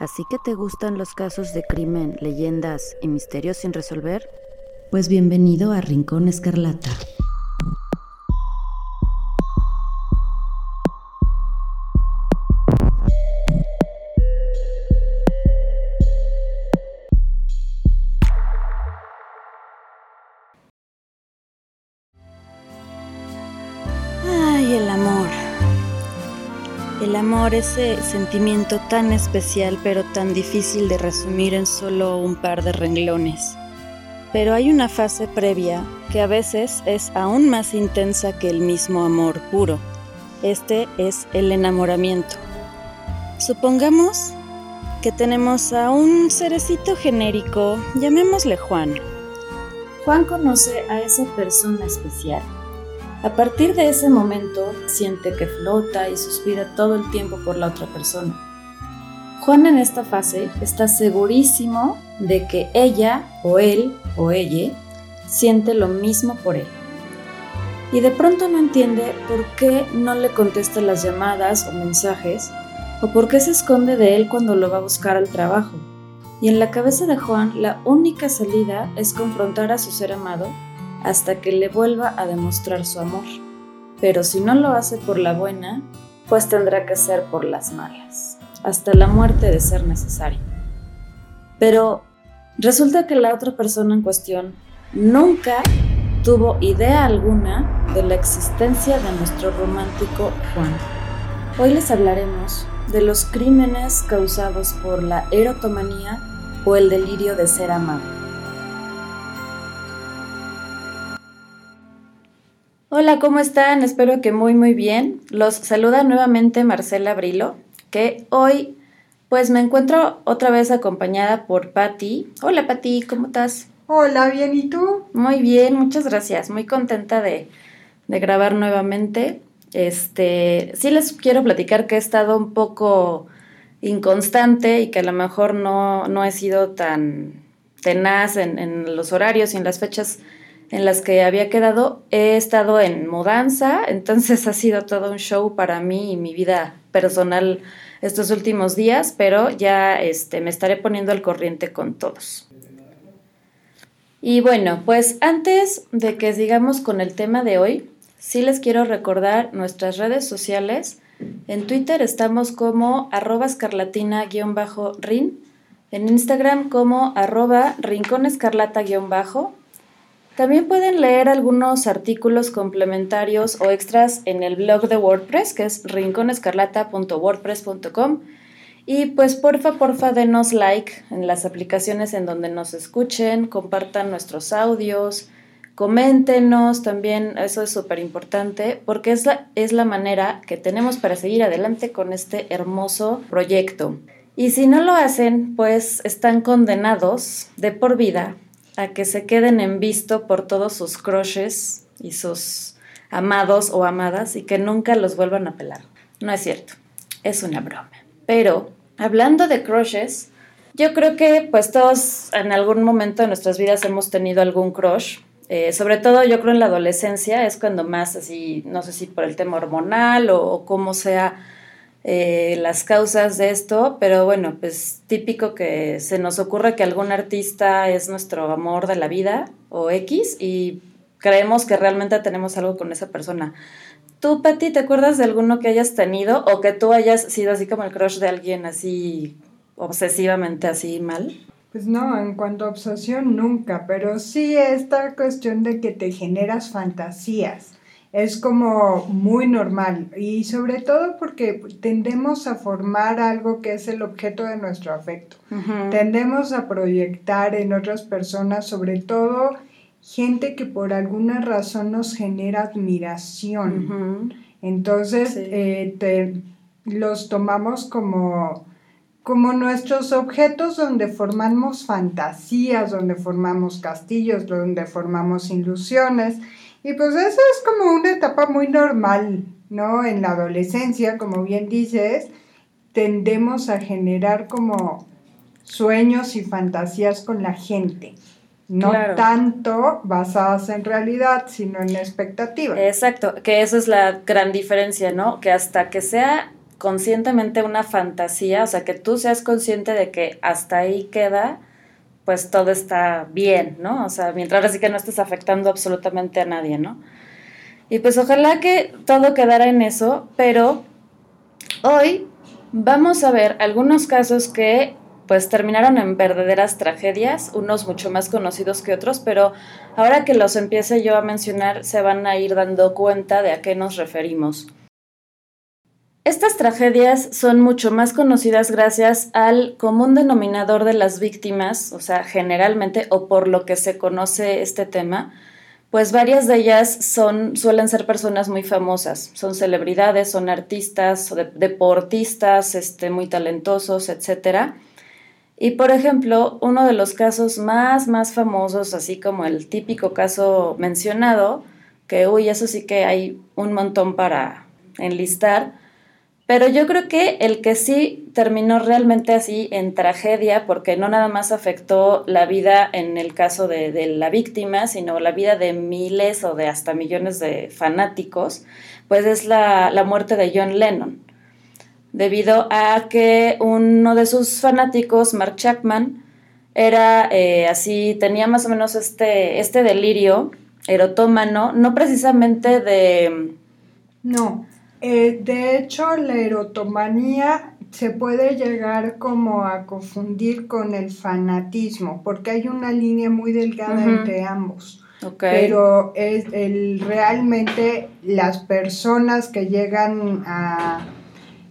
¿Así que te gustan los casos de crimen, leyendas y misterios sin resolver? Pues bienvenido a Rincón Escarlata. Ese sentimiento tan especial pero tan difícil de resumir en solo un par de renglones. Pero hay una fase previa que a veces es aún más intensa que el mismo amor puro. Este es el enamoramiento. Supongamos que tenemos a un cerecito genérico, llamémosle Juan. Juan conoce a esa persona especial. A partir de ese momento siente que flota y suspira todo el tiempo por la otra persona. Juan en esta fase está segurísimo de que ella o él o ella siente lo mismo por él. Y de pronto no entiende por qué no le contesta las llamadas o mensajes o por qué se esconde de él cuando lo va a buscar al trabajo. Y en la cabeza de Juan la única salida es confrontar a su ser amado hasta que le vuelva a demostrar su amor. Pero si no lo hace por la buena, pues tendrá que ser por las malas, hasta la muerte de ser necesario. Pero resulta que la otra persona en cuestión nunca tuvo idea alguna de la existencia de nuestro romántico Juan. Hoy les hablaremos de los crímenes causados por la erotomanía o el delirio de ser amado. Hola, ¿cómo están? Espero que muy muy bien. Los saluda nuevamente Marcela Brilo, que hoy pues me encuentro otra vez acompañada por Patti. Hola Patti, ¿cómo estás? Hola, bien, ¿y tú? Muy bien, muchas gracias. Muy contenta de, de grabar nuevamente. Este, sí les quiero platicar que he estado un poco inconstante y que a lo mejor no, no he sido tan tenaz en, en los horarios y en las fechas en las que había quedado. He estado en mudanza, entonces ha sido todo un show para mí y mi vida personal estos últimos días, pero ya este, me estaré poniendo al corriente con todos. Y bueno, pues antes de que sigamos con el tema de hoy, sí les quiero recordar nuestras redes sociales. En Twitter estamos como arroba escarlatina-rin, en Instagram como arroba rinconescarlata-bajo también pueden leer algunos artículos complementarios o extras en el blog de WordPress, que es rinconescarlata.wordpress.com. Y pues porfa, porfa, denos like en las aplicaciones en donde nos escuchen, compartan nuestros audios, coméntenos también, eso es súper importante, porque es la, es la manera que tenemos para seguir adelante con este hermoso proyecto. Y si no lo hacen, pues están condenados de por vida a que se queden en visto por todos sus crushes y sus amados o amadas y que nunca los vuelvan a pelar. No es cierto, es una broma. Pero hablando de crushes, yo creo que pues todos en algún momento de nuestras vidas hemos tenido algún crush. Eh, sobre todo yo creo en la adolescencia es cuando más así, no sé si por el tema hormonal o, o cómo sea eh, las causas de esto, pero bueno, pues típico que se nos ocurre que algún artista es nuestro amor de la vida o X y creemos que realmente tenemos algo con esa persona. ¿Tú, Patti, te acuerdas de alguno que hayas tenido o que tú hayas sido así como el crush de alguien así obsesivamente así mal? Pues no, en cuanto a obsesión nunca, pero sí esta cuestión de que te generas fantasías es como muy normal. Y sobre todo porque tendemos a formar algo que es el objeto de nuestro afecto. Tendemos a proyectar en otras personas, sobre todo gente que por alguna razón nos genera admiración. Entonces, eh, los tomamos como como nuestros objetos donde formamos fantasías, donde formamos castillos, donde formamos ilusiones y pues eso es como una etapa muy normal, ¿no? En la adolescencia, como bien dices, tendemos a generar como sueños y fantasías con la gente. No tanto basadas en realidad, sino en expectativa. Exacto, que esa es la gran diferencia, ¿no? Que hasta que sea conscientemente una fantasía, o sea, que tú seas consciente de que hasta ahí queda, pues todo está bien, ¿no? O sea, mientras así que no estés afectando absolutamente a nadie, ¿no? Y pues ojalá que todo quedara en eso, pero hoy vamos a ver algunos casos que pues terminaron en verdaderas tragedias, unos mucho más conocidos que otros, pero ahora que los empiece yo a mencionar se van a ir dando cuenta de a qué nos referimos. Estas tragedias son mucho más conocidas gracias al común denominador de las víctimas, o sea, generalmente o por lo que se conoce este tema, pues varias de ellas suelen ser personas muy famosas, son celebridades, son artistas, deportistas, este, muy talentosos, etc. Y por ejemplo, uno de los casos más, más famosos, así como el típico caso mencionado, que uy, eso sí que hay un montón para enlistar, pero yo creo que el que sí terminó realmente así en tragedia, porque no nada más afectó la vida en el caso de, la víctima, sino la vida de miles o de hasta millones de fanáticos, pues es la, muerte de John Lennon. Debido a que uno de sus fanáticos, Mark Chapman, era eh, así, tenía más o menos este, este delirio erotómano, no precisamente de... No, eh, de hecho, la erotomanía se puede llegar como a confundir con el fanatismo, porque hay una línea muy delgada entre ambos. Pero es el, realmente las personas que llegan a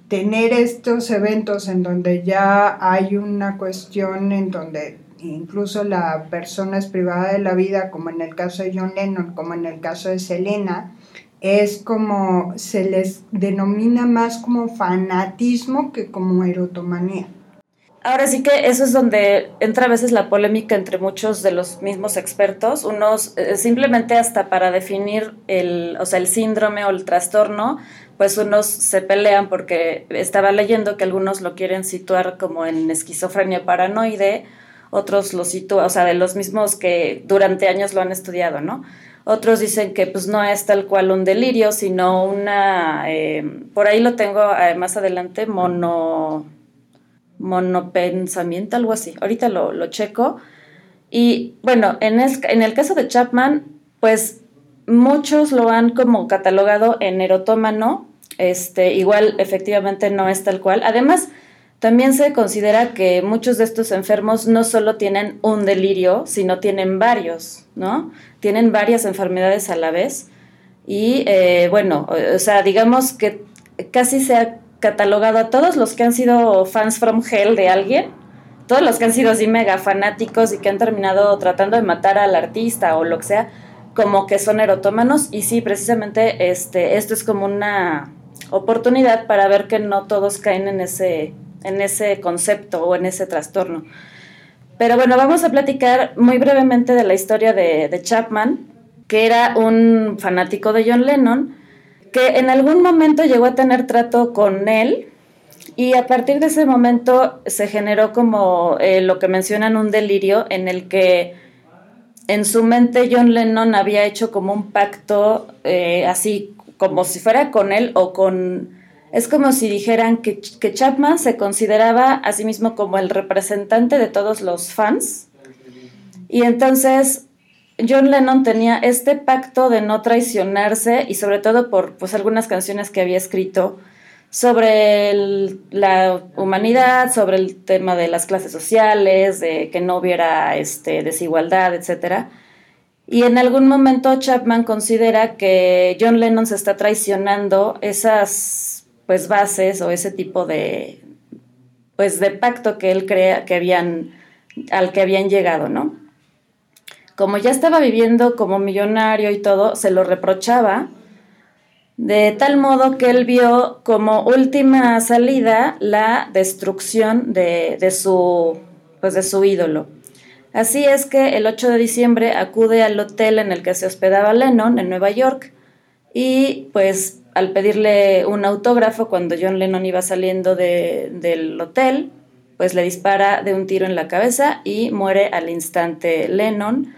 tener estos eventos en donde ya hay una cuestión en donde incluso la persona es privada de la vida, como en el caso de John Lennon, como en el caso de Selena, es como, se les denomina más como fanatismo que como erotomanía. Ahora sí que eso es donde entra a veces la polémica entre muchos de los mismos expertos, unos eh, simplemente hasta para definir el, o sea, el síndrome o el trastorno, pues unos se pelean porque estaba leyendo que algunos lo quieren situar como en esquizofrenia paranoide, otros lo sitúan, o sea, de los mismos que durante años lo han estudiado, ¿no? Otros dicen que pues no es tal cual un delirio, sino una, eh, por ahí lo tengo eh, más adelante, mono, monopensamiento, algo así. Ahorita lo, lo checo. Y bueno, en el, en el caso de Chapman, pues muchos lo han como catalogado en erotómano, este, igual efectivamente no es tal cual. Además, también se considera que muchos de estos enfermos no solo tienen un delirio, sino tienen varios, ¿no? Tienen varias enfermedades a la vez. Y eh, bueno, o sea, digamos que casi se ha catalogado a todos los que han sido fans from hell de alguien, todos los que han sido así mega fanáticos y que han terminado tratando de matar al artista o lo que sea, como que son erotómanos. Y sí, precisamente este, esto es como una oportunidad para ver que no todos caen en ese en ese concepto o en ese trastorno. Pero bueno, vamos a platicar muy brevemente de la historia de, Chapman, que era un fanático de John Lennon, que en algún momento llegó a tener trato con él y a partir de ese momento se generó como eh, lo que mencionan un delirio en el que en su mente John Lennon había hecho como un pacto eh, así como si fuera con él o con es como si dijeran que, Chapman se consideraba a sí mismo como el representante de todos los fans. Y entonces John Lennon tenía este pacto de no traicionarse y sobre todo por pues, algunas canciones que había escrito sobre la humanidad, sobre el tema de las clases sociales, de que no hubiera este, desigualdad, etc. Y en algún momento Chapman considera que John Lennon se está traicionando esas pues bases o ese tipo de pues de pacto que él crea que habían al que habían llegado, ¿no? Como ya estaba viviendo como millonario y todo, se lo reprochaba de tal modo que él vio como última salida la destrucción de, de, su pues de su ídolo. Así es que el 8 de diciembre acude al hotel en el que se hospedaba Lennon en Nueva York y pues al pedirle un autógrafo cuando John Lennon iba saliendo del hotel, pues le dispara de un tiro en la cabeza y muere al instante Lennon.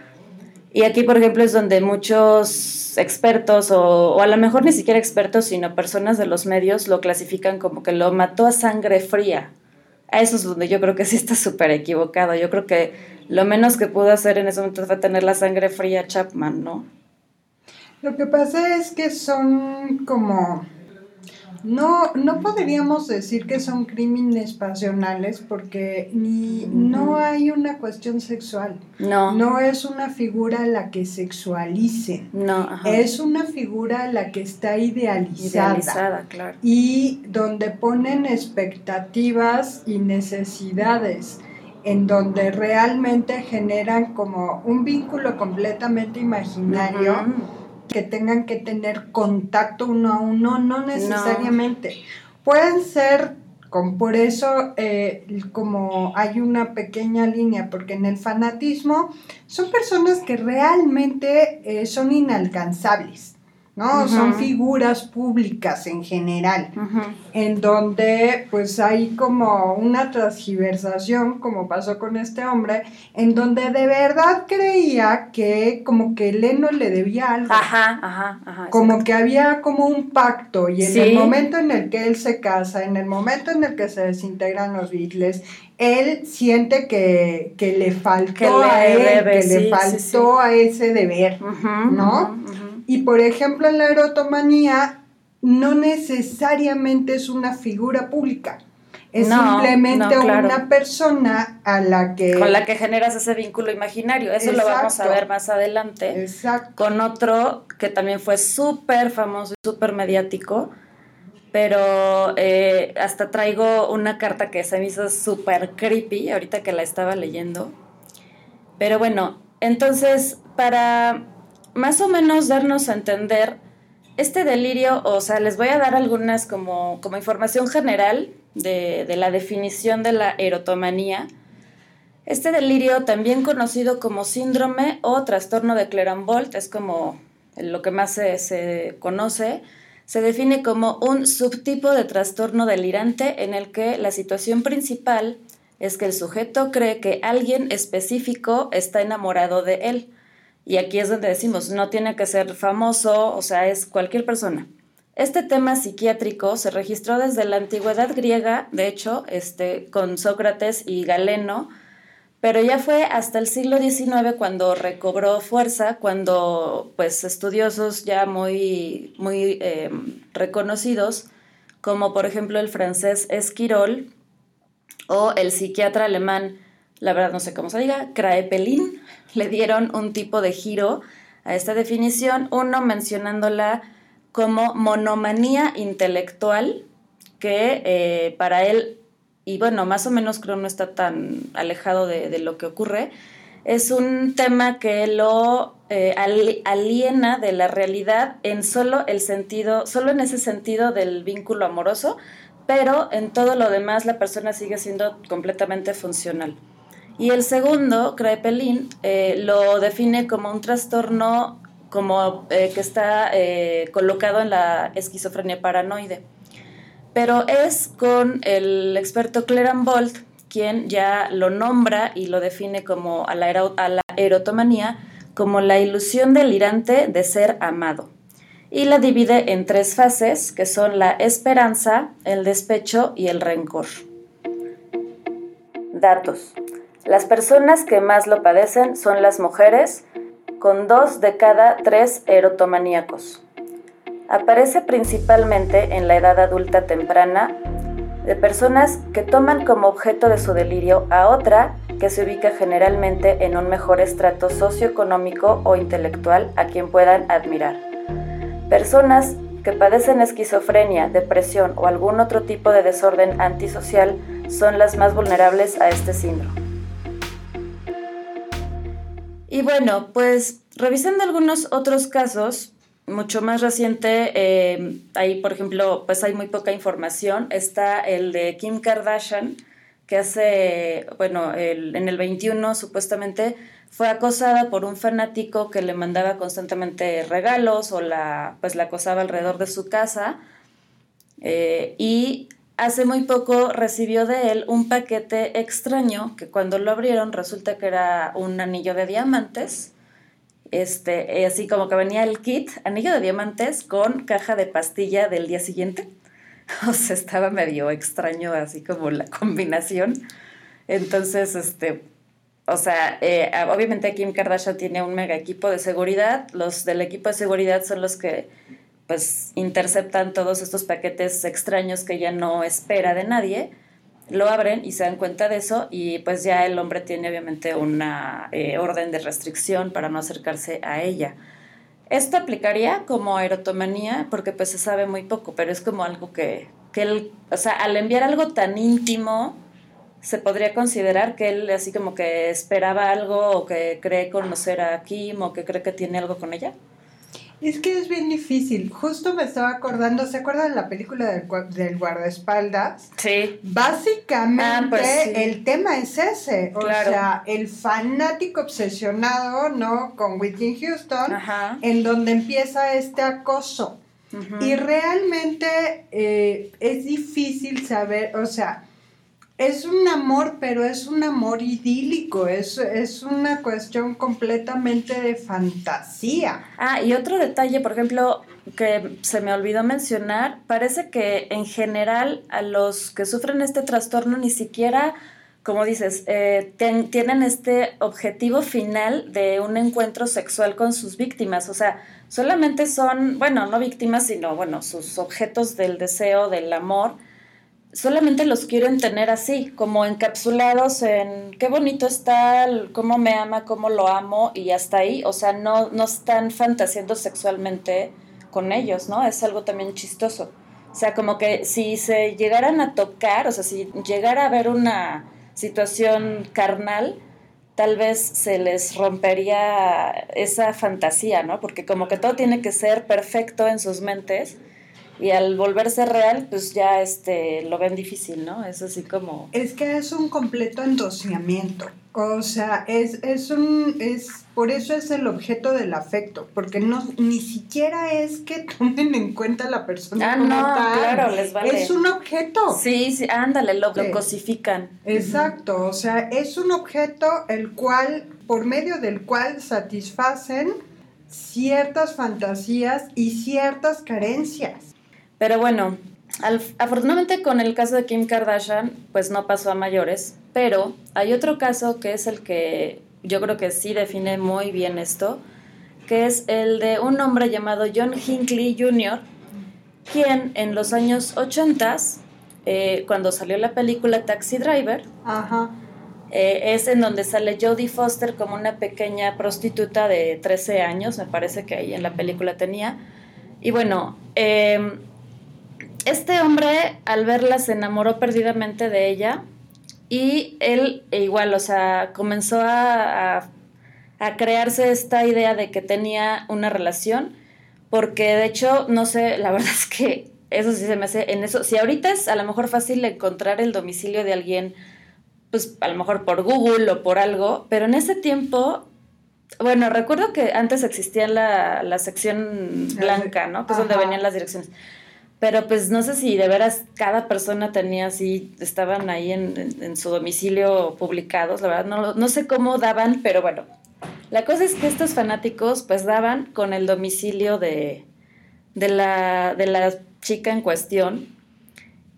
Y aquí, por ejemplo, es donde muchos expertos, o, o, a lo mejor ni siquiera expertos, sino personas de los medios, lo clasifican como que lo mató a sangre fría. A eso es donde yo creo que sí está súper equivocado. Yo creo que lo menos que pudo hacer en ese momento fue tener la sangre fría Chapman, ¿no? Lo que pasa es que son como no, no podríamos decir que son crímenes pasionales porque ni no hay una cuestión sexual. No. No es una figura a la que sexualicen. No. Es una figura a la que está idealizada. Idealizada, claro. Y donde ponen expectativas y necesidades en donde realmente generan como un vínculo completamente imaginario que tengan que tener contacto uno a uno, no necesariamente. Pueden ser, con, por eso eh, como hay una pequeña línea, porque en el fanatismo son personas que realmente eh, son inalcanzables. ¿No? Son figuras públicas en general, en donde pues hay como una transgiversación, como pasó con este hombre, en donde de verdad creía que como que Leno le debía algo. Ajá, ajá, ajá. Como que había como un pacto y en el momento en el que él se casa, en el momento en el que se desintegran los Beatles, él siente que, le faltó a él, que le faltó a ese deber, ¿no? Y por ejemplo, en la erotomanía no necesariamente es una figura pública. Es simplemente una persona a la que... Con la que generas ese vínculo imaginario. Eso lo vamos a ver más adelante. Exacto. Con otro que también fue súper famoso y súper mediático. Pero eh, hasta traigo una carta que se me hizo súper creepy ahorita que la estaba leyendo. Pero bueno, entonces para más o menos darnos a entender este delirio, o sea, les voy a dar algunas como, como información general de, de, la definición de la erotomanía. Este delirio, también conocido como síndrome o trastorno de Clerambolt, es como lo que más se, se conoce, se define como un subtipo de trastorno delirante en el que la situación principal es que el sujeto cree que alguien específico está enamorado de él y aquí es donde decimos, no tiene que ser famoso, o sea, es cualquier persona. Este tema psiquiátrico se registró desde la antigüedad griega, de hecho, este, con Sócrates y Galeno, pero ya fue hasta el siglo XIX cuando recobró fuerza, cuando pues estudiosos ya muy, muy em, reconocidos, como por ejemplo el francés Esquirol o el psiquiatra alemán, la verdad no sé cómo se diga, Kraepelin, le dieron un tipo de giro a esta definición, uno mencionándola como monomanía intelectual, que eh, para él, y bueno, más o menos creo no está tan alejado de, lo que ocurre, es un tema que lo eh, aliena de la realidad en solo el sentido, solo en ese sentido del vínculo amoroso, pero en todo lo demás la persona sigue siendo completamente funcional. Y el segundo, Kraepelin, eh, lo define como un trastorno como eh, que está eh, colocado en la esquizofrenia paranoide. Pero es con el experto Bolt quien ya lo nombra y lo define como a la, a la erotomanía como la ilusión delirante de ser amado. Y la divide en tres fases, que son la esperanza, el despecho y el rencor. Datos. Las personas que más lo padecen son las mujeres, con dos de cada tres erotomaníacos. Aparece principalmente en la edad adulta temprana de personas que toman como objeto de su delirio a otra que se ubica generalmente en un mejor estrato socioeconómico o intelectual a quien puedan admirar. Personas que padecen esquizofrenia, depresión o algún otro tipo de desorden antisocial son las más vulnerables a este síndrome. Y bueno, pues revisando algunos otros casos, mucho más reciente, eh, ahí por ejemplo, pues hay muy poca información, está el de Kim Kardashian, que hace, bueno, en el 21 supuestamente fue acosada por un fanático que le mandaba constantemente regalos o la, pues la acosaba alrededor de su casa. Eh, y Hace muy poco recibió de él un paquete extraño que cuando lo abrieron resulta que era un anillo de diamantes este, así como que venía el kit, anillo de diamantes con caja de pastilla del día siguiente. O sea, estaba medio extraño así como la combinación. Entonces, este, o sea, eh, obviamente Kim Kardashian tiene un mega equipo de seguridad. Los del equipo de seguridad son los que pues interceptan todos estos paquetes extraños que ella no espera de nadie. Lo abren y se dan cuenta de eso y pues ya el hombre tiene obviamente una eh, orden de restricción para no acercarse a ella. Esto aplicaría como erotomanía porque pues se sabe muy poco, pero es como algo que, que él, o sea, al enviar algo tan íntimo, se podría considerar que él así como que esperaba algo o que cree conocer a Kim o que cree que tiene algo con ella? Es que es bien difícil. Justo me estaba acordando, ¿se acuerdan de la película del, del guardaespaldas? Sí. Básicamente ah, pues el tema es ese. O sea, el fanático obsesionado, ¿no? Con Whitney Houston, en donde empieza este acoso. Y realmente eh, es difícil saber, o sea, es un amor, pero es un amor idílico, es, es una cuestión completamente de fantasía. Ah, y otro detalle, por ejemplo, que se me olvidó mencionar, parece que en general a los que sufren este trastorno ni siquiera, como dices, eh, tienen este objetivo final de un encuentro sexual con sus víctimas, o sea, solamente son, bueno, no víctimas, sino, bueno, sus objetos del deseo, del amor solamente los quieren tener así, como encapsulados en qué bonito está, cómo me ama, cómo lo amo y hasta ahí, o sea, no, no están fantaseando sexualmente con ellos, ¿no? Es algo también chistoso. O sea, como que si se llegaran a tocar, o sea, si llegara a haber una situación carnal, tal vez se les rompería esa fantasía, ¿no? Porque como que todo tiene que ser perfecto en sus mentes y al volverse real, pues ya este, lo ven difícil, ¿no? Es así como... Es que es un completo endosamiento. O sea, es, es un... Es, por eso es el objeto del afecto, porque no ni siquiera es que tomen en cuenta la persona ah, no, claro, les vale. Es un objeto. Sí, sí, ándale, lo, lo cosifican. Exacto, o sea, es un objeto el cual, por medio del cual satisfacen ciertas fantasías y ciertas carencias. Pero bueno, afortunadamente con el caso de Kim Kardashian, pues no pasó a mayores, pero hay otro caso que es el que yo creo que sí define muy bien esto, que es el de un hombre llamado John Hinckley Jr., quien en los años 80, eh, cuando salió la película Taxi Driver, eh, es en donde sale Jodie Foster como una pequeña prostituta de 13 años, me parece que ahí en la película tenía. Y bueno, eh, este hombre al verla se enamoró perdidamente de ella y él e igual, o sea, comenzó a, a, crearse esta idea de que tenía una relación, porque de hecho, no sé, la verdad es que eso sí se me hace en eso, si ahorita es a lo mejor fácil encontrar el domicilio de alguien, pues a lo mejor por Google o por algo, pero en ese tiempo bueno, recuerdo que antes existía la, la sección blanca, ¿no? Que es donde venían las direcciones. Pero pues no sé si de veras cada persona tenía así, estaban ahí en, su domicilio publicados, la verdad, no, no sé cómo daban, pero bueno. La cosa es que estos fanáticos pues daban con el domicilio de, de, la, de la chica en cuestión.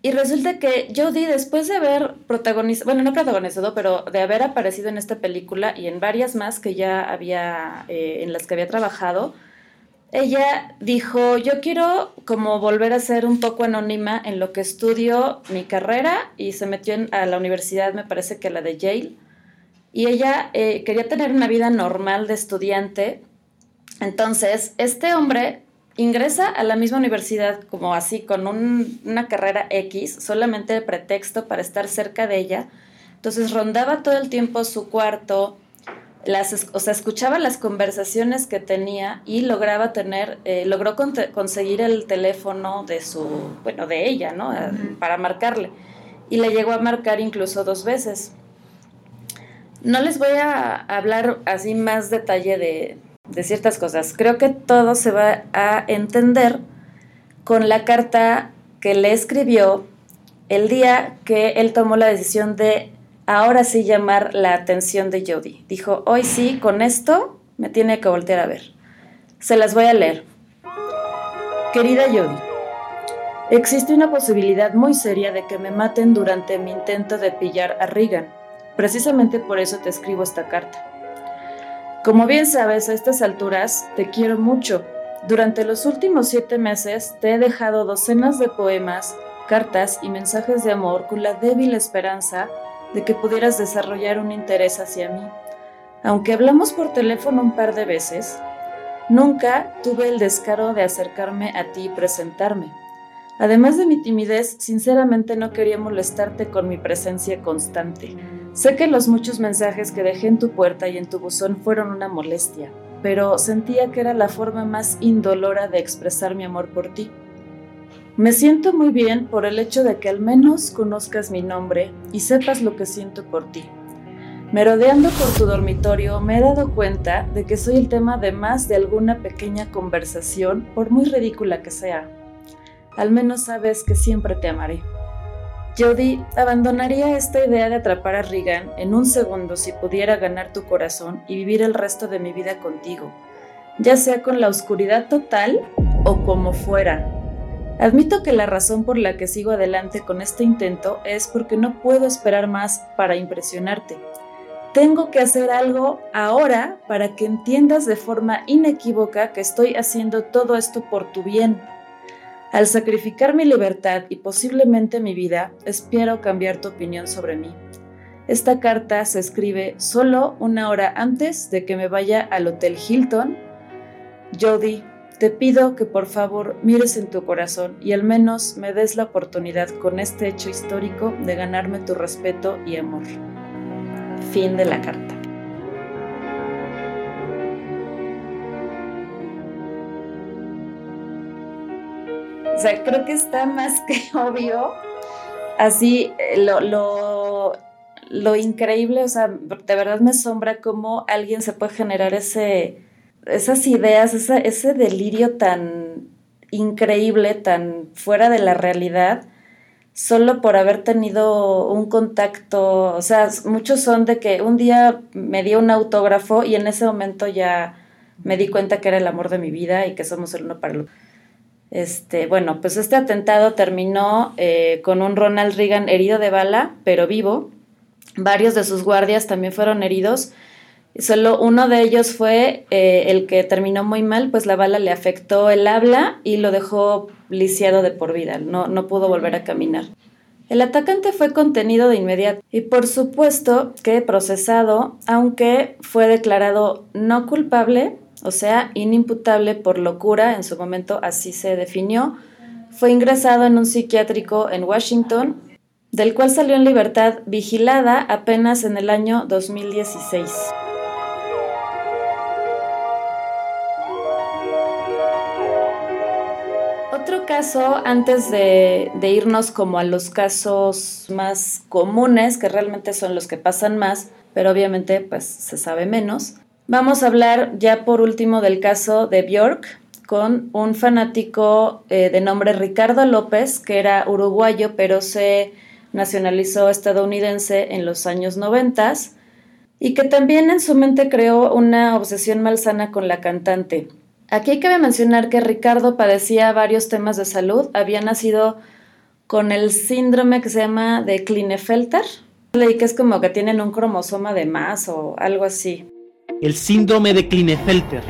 Y resulta que Jodie, después de haber protagonizado, bueno, no protagonizado, pero de haber aparecido en esta película y en varias más que ya había, eh, en las que había trabajado, ella dijo, yo quiero como volver a ser un poco anónima en lo que estudio mi carrera y se metió a la universidad, me parece que la de Yale. Y ella eh, quería tener una vida normal de estudiante. Entonces, este hombre ingresa a la misma universidad como así, con una carrera X, solamente de pretexto para estar cerca de ella. Entonces rondaba todo el tiempo su cuarto, las, o sea, escuchaba las conversaciones que tenía y lograba tener, eh, logró conseguir el teléfono de su, bueno, de ella, ¿no? Para marcarle. Y le llegó a marcar incluso dos veces. No les voy a hablar así más detalle de, de ciertas cosas. Creo que todo se va a entender con la carta que le escribió el día que él tomó la decisión de ahora sí llamar la atención de Jody. Dijo, hoy sí, con esto me tiene que voltear a ver. Se las voy a leer. Querida Jody, existe una posibilidad muy seria de que me maten durante mi intento de pillar a Regan. Precisamente por eso te escribo esta carta. Como bien sabes, a estas alturas te quiero mucho. Durante los últimos siete meses te he dejado docenas de poemas, cartas y mensajes de amor con la débil esperanza de que pudieras desarrollar un interés hacia mí. Aunque hablamos por teléfono un par de veces, nunca tuve el descaro de acercarme a ti y presentarme. Además de mi timidez, sinceramente no quería molestarte con mi presencia constante. Sé que los muchos mensajes que dejé en tu puerta y en tu buzón fueron una molestia, pero sentía que era la forma más indolora de expresar mi amor por ti. Me siento muy bien por el hecho de que al menos conozcas mi nombre y sepas lo que siento por ti. Merodeando por tu dormitorio me he dado cuenta de que soy el tema de más de alguna pequeña conversación, por muy ridícula que sea. Al menos sabes que siempre te amaré. Jody, abandonaría esta idea de atrapar a Regan en un segundo si pudiera ganar tu corazón y vivir el resto de mi vida contigo, ya sea con la oscuridad total o como fuera. Admito que la razón por la que sigo adelante con este intento es porque no puedo esperar más para impresionarte. Tengo que hacer algo ahora para que entiendas de forma inequívoca que estoy haciendo todo esto por tu bien al sacrificar mi libertad y posiblemente mi vida, espero cambiar tu opinión sobre mí. Esta carta se escribe solo una hora antes de que me vaya al Hotel Hilton. Jody, te pido que por favor mires en tu corazón y al menos me des la oportunidad con este hecho histórico de ganarme tu respeto y amor. Fin de la carta. O sea, creo que está más que obvio. Así, eh, lo, lo, lo increíble, o sea, de verdad me asombra cómo alguien se puede generar ese, esas ideas, ese delirio tan increíble, tan fuera de la realidad, solo por haber tenido un contacto, o sea, muchos son de que un día me dio un autógrafo y en ese momento ya me di cuenta que era el amor de mi vida y que somos el uno para el otro. Este, bueno, pues este atentado terminó eh, con un Ronald Reagan herido de bala, pero vivo. Varios de sus guardias también fueron heridos. Solo uno de ellos fue eh, el que terminó muy mal, pues la bala le afectó el habla y lo dejó lisiado de por vida. No, no pudo volver a caminar. El atacante fue contenido de inmediato y por supuesto que procesado, aunque fue declarado no culpable o sea, inimputable por locura, en su momento así se definió, fue ingresado en un psiquiátrico en Washington, del cual salió en libertad vigilada apenas en el año 2016. Caso, antes de, irnos como a los casos más comunes, que realmente son los que pasan más, pero obviamente pues se sabe menos, Vamos a hablar ya por último del caso de Bjork con un fanático eh, de nombre Ricardo López, que era uruguayo, pero se nacionalizó estadounidense en los años 90 y que también en su mente creó una obsesión malsana con la cantante. Aquí cabe mencionar que Ricardo padecía varios temas de salud, había nacido con el síndrome que se llama de Klinefelter, leí que es como que tienen un cromosoma de más o algo así el síndrome de Klinefelter.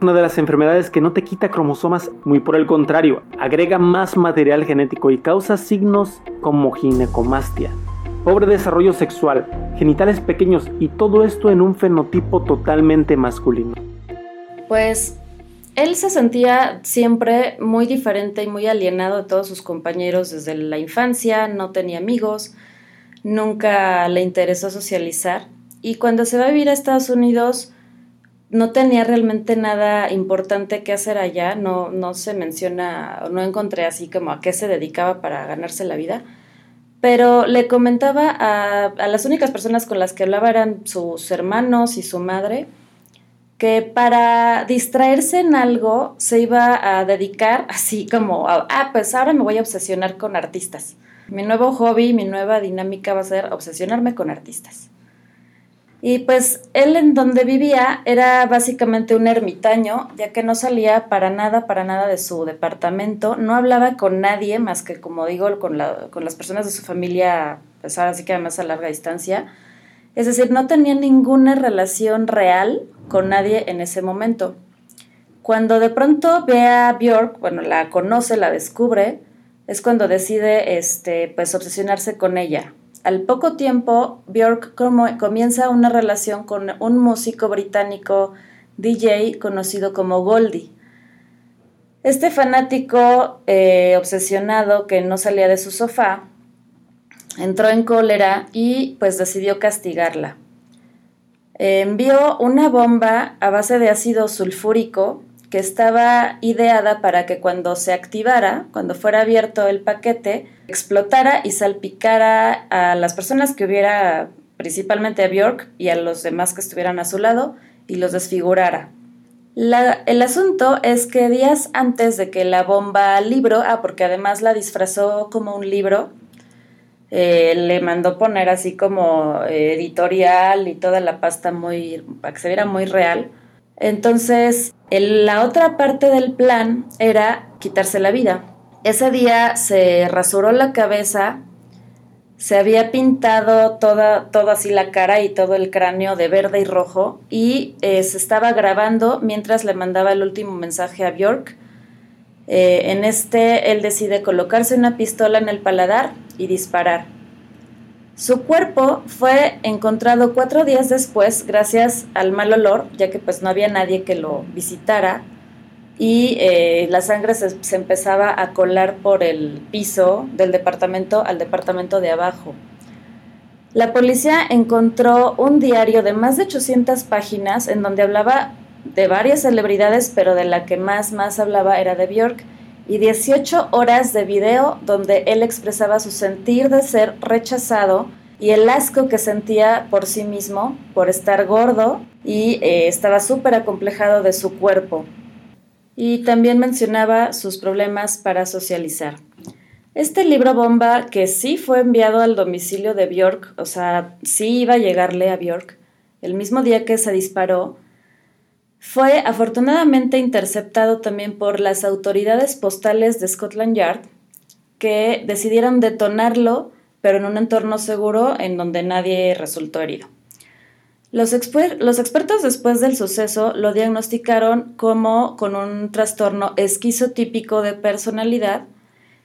Una de las enfermedades que no te quita cromosomas, muy por el contrario, agrega más material genético y causa signos como ginecomastia, pobre desarrollo sexual, genitales pequeños y todo esto en un fenotipo totalmente masculino. Pues él se sentía siempre muy diferente y muy alienado de todos sus compañeros desde la infancia, no tenía amigos, nunca le interesó socializar. Y cuando se va a vivir a Estados Unidos no tenía realmente nada importante que hacer allá, no, no se menciona, no encontré así como a qué se dedicaba para ganarse la vida, pero le comentaba a, a las únicas personas con las que hablaba eran sus hermanos y su madre, que para distraerse en algo se iba a dedicar así como, ah, pues ahora me voy a obsesionar con artistas. Mi nuevo hobby, mi nueva dinámica va a ser obsesionarme con artistas. Y pues él en donde vivía era básicamente un ermitaño, ya que no salía para nada, para nada de su departamento, no hablaba con nadie más que, como digo, con, con las personas de su familia, pues ahora sí que además a larga distancia. Es decir, no tenía ninguna relación real con nadie en ese momento. Cuando de pronto ve a Björk, bueno, la conoce, la descubre, es cuando decide este, pues obsesionarse con ella, al poco tiempo, Björk comienza una relación con un músico británico DJ conocido como Goldie. Este fanático eh, obsesionado que no salía de su sofá entró en cólera y pues decidió castigarla. envió una bomba a base de ácido sulfúrico que estaba ideada para que cuando se activara, cuando fuera abierto el paquete, explotara y salpicara a las personas que hubiera, principalmente a Bjork y a los demás que estuvieran a su lado, y los desfigurara. el asunto es que días antes de que la bomba libro, ah, porque además la disfrazó como un libro, eh, le mandó poner así como editorial y toda la pasta muy, para que se viera muy real. Entonces, la otra parte del plan era quitarse la vida. Ese día se rasuró la cabeza, se había pintado toda, toda así la cara y todo el cráneo de verde y rojo y eh, se estaba grabando mientras le mandaba el último mensaje a Bjork. Eh, en este, él decide colocarse una pistola en el paladar y disparar. Su cuerpo fue encontrado cuatro días después gracias al mal olor, ya que pues no había nadie que lo visitara y eh, la sangre se, empezaba a colar por el piso del departamento al departamento de abajo. La policía encontró un diario de más de 800 páginas en donde hablaba de varias celebridades, pero de la que más más hablaba era de Björk, y 18 horas de video donde él expresaba su sentir de ser rechazado y el asco que sentía por sí mismo, por estar gordo y eh, estaba súper acomplejado de su cuerpo. Y también mencionaba sus problemas para socializar. Este libro bomba, que sí fue enviado al domicilio de Bjork, o sea, sí iba a llegarle a Bjork, el mismo día que se disparó, fue afortunadamente interceptado también por las autoridades postales de Scotland Yard, que decidieron detonarlo, pero en un entorno seguro en donde nadie resultó herido. Los, los, expertos después del suceso lo diagnosticaron como con un trastorno esquizotípico de personalidad,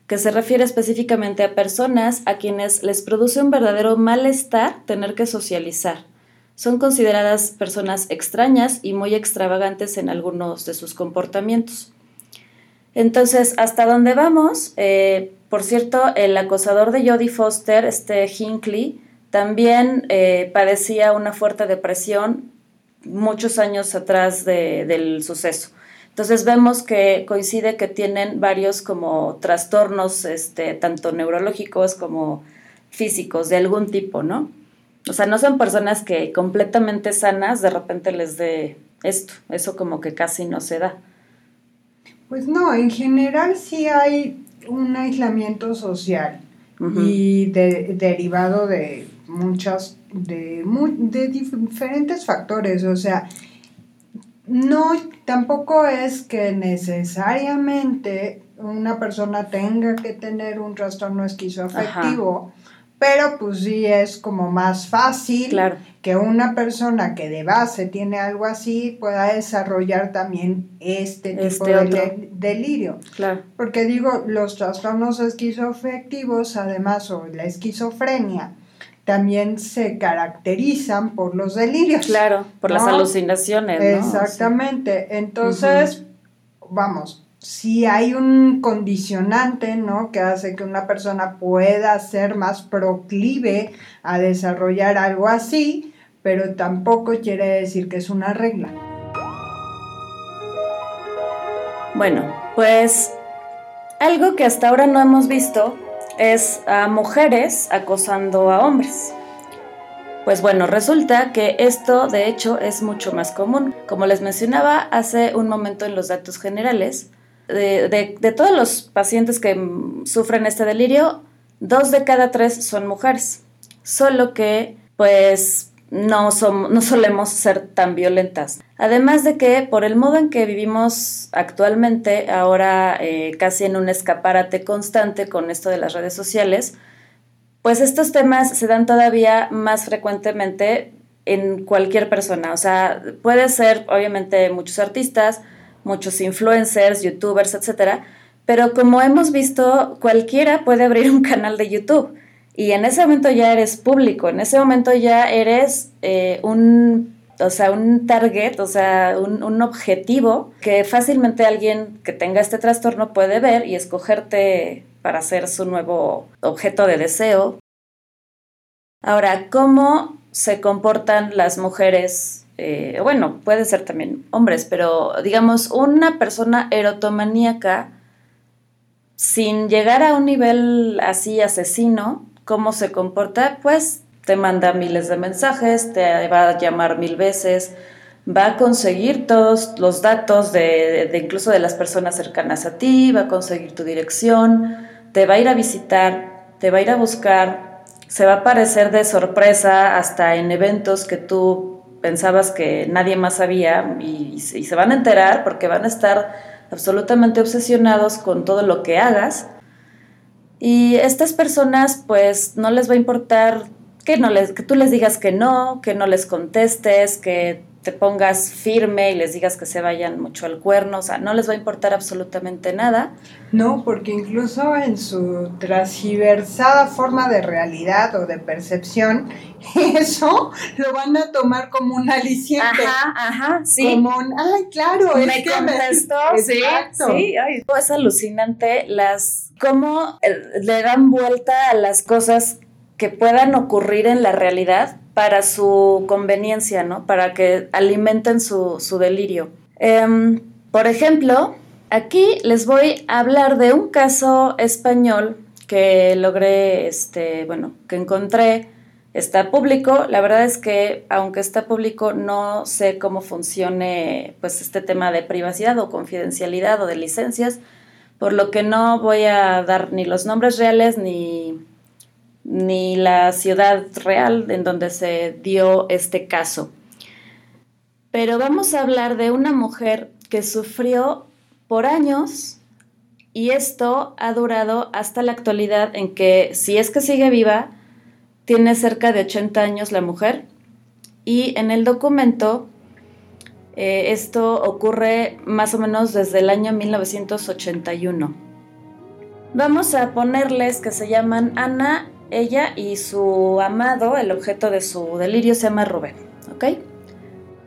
que se refiere específicamente a personas a quienes les produce un verdadero malestar tener que socializar son consideradas personas extrañas y muy extravagantes en algunos de sus comportamientos. Entonces, ¿hasta dónde vamos? Eh, por cierto, el acosador de Jodie Foster, este Hinckley, también eh, padecía una fuerte depresión muchos años atrás del suceso. Entonces vemos que coincide que tienen varios como trastornos, este, tanto neurológicos como físicos de algún tipo, ¿no? O sea, no son personas que completamente sanas de repente les dé esto. Eso como que casi no se da. Pues no, en general sí hay un aislamiento social y derivado de muchas, de, de diferentes factores. O sea, no, tampoco es que necesariamente una persona tenga que tener un trastorno esquizoafectivo pero pues sí es como más fácil que una persona que de base tiene algo así pueda desarrollar también este tipo este de delirio. Claro. Porque digo, los trastornos esquizoafectivos, además, o la esquizofrenia, también se caracterizan por los delirios. Claro, por las alucinaciones. Exactamente. Entonces, vamos, si hay un condicionante, ¿no? Que hace que una persona pueda ser más proclive a desarrollar algo así, pero tampoco quiere decir que es una regla. Bueno, pues algo que hasta ahora no hemos visto es a mujeres acosando a hombres. Pues bueno, resulta que esto de hecho es mucho más común. Como les mencionaba hace un momento en los datos generales, de, todos los pacientes que sufren este delirio, dos de cada tres son mujeres. Solo que, pues, no, no solemos ser tan violentas. Además de que por el modo en que vivimos actualmente, ahora eh, casi en un escaparate constante con esto de las redes sociales, pues estos temas se dan todavía más frecuentemente en cualquier persona. O sea, puede ser obviamente muchos artistas, muchos influencers, youtubers, etcétera, pero como hemos visto, cualquiera puede abrir un canal de YouTube y en ese momento ya eres público, en ese momento ya eres eh, un, o sea, un target, o sea, un, un, objetivo que fácilmente alguien que tenga este trastorno puede ver y escogerte para ser su nuevo objeto de deseo. Ahora, ¿cómo se comportan las mujeres? Eh, bueno, puede ser también hombres, pero digamos, una persona erotomaníaca sin llegar a un nivel así asesino, ¿cómo se comporta? Pues te manda miles de mensajes, te va a llamar mil veces, va a conseguir todos los datos de, incluso de las personas cercanas a ti, va a conseguir tu dirección, te va a ir a visitar, te va a ir a buscar, se va a aparecer de sorpresa hasta en eventos que tú pensabas que nadie más sabía y, se van a enterar porque van a estar absolutamente obsesionados con todo lo que hagas. Y estas personas, pues, no les va a importar que, no les, que tú les digas que no, que no les contestes, que te pongas firme y les digas que se vayan mucho al cuerno, o sea, no les va a importar absolutamente nada. No, porque incluso en su transgiversada forma de realidad o de percepción, eso lo van a tomar como un aliciente. Ajá, ajá, sí. Como un, ay, claro, me es contestó, sí, sí, ay, es alucinante las, cómo eh, le dan vuelta a las cosas que puedan ocurrir en la realidad para su conveniencia, ¿no? Para que alimenten su, delirio. Em, por ejemplo, aquí les voy a hablar de un caso español que logré, este, bueno, que encontré, está público. La verdad es que, aunque está público, no sé cómo funcione, pues, este tema de privacidad o confidencialidad o de licencias, por lo que no voy a dar ni los nombres reales ni ni la ciudad real en donde se dio este caso. Pero vamos a hablar de una mujer que sufrió por años y esto ha durado hasta la actualidad en que si es que sigue viva, tiene cerca de 80 años la mujer y en el documento eh, esto ocurre más o menos desde el año 1981. Vamos a ponerles que se llaman Ana ella y su amado, el objeto de su delirio, se llama Rubén. ¿Ok?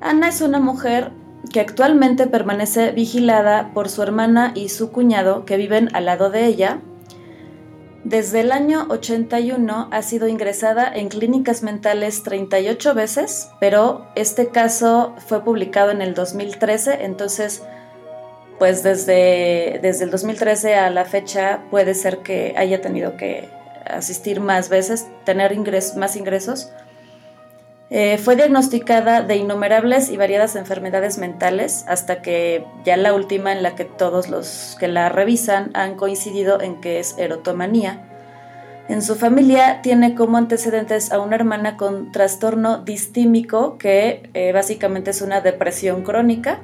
Ana es una mujer que actualmente permanece vigilada por su hermana y su cuñado que viven al lado de ella. Desde el año 81 ha sido ingresada en clínicas mentales 38 veces, pero este caso fue publicado en el 2013, entonces pues desde, desde el 2013 a la fecha puede ser que haya tenido que asistir más veces, tener más ingresos. Eh, fue diagnosticada de innumerables y variadas enfermedades mentales hasta que ya la última en la que todos los que la revisan han coincidido en que es erotomanía. En su familia tiene como antecedentes a una hermana con trastorno distímico que eh, básicamente es una depresión crónica,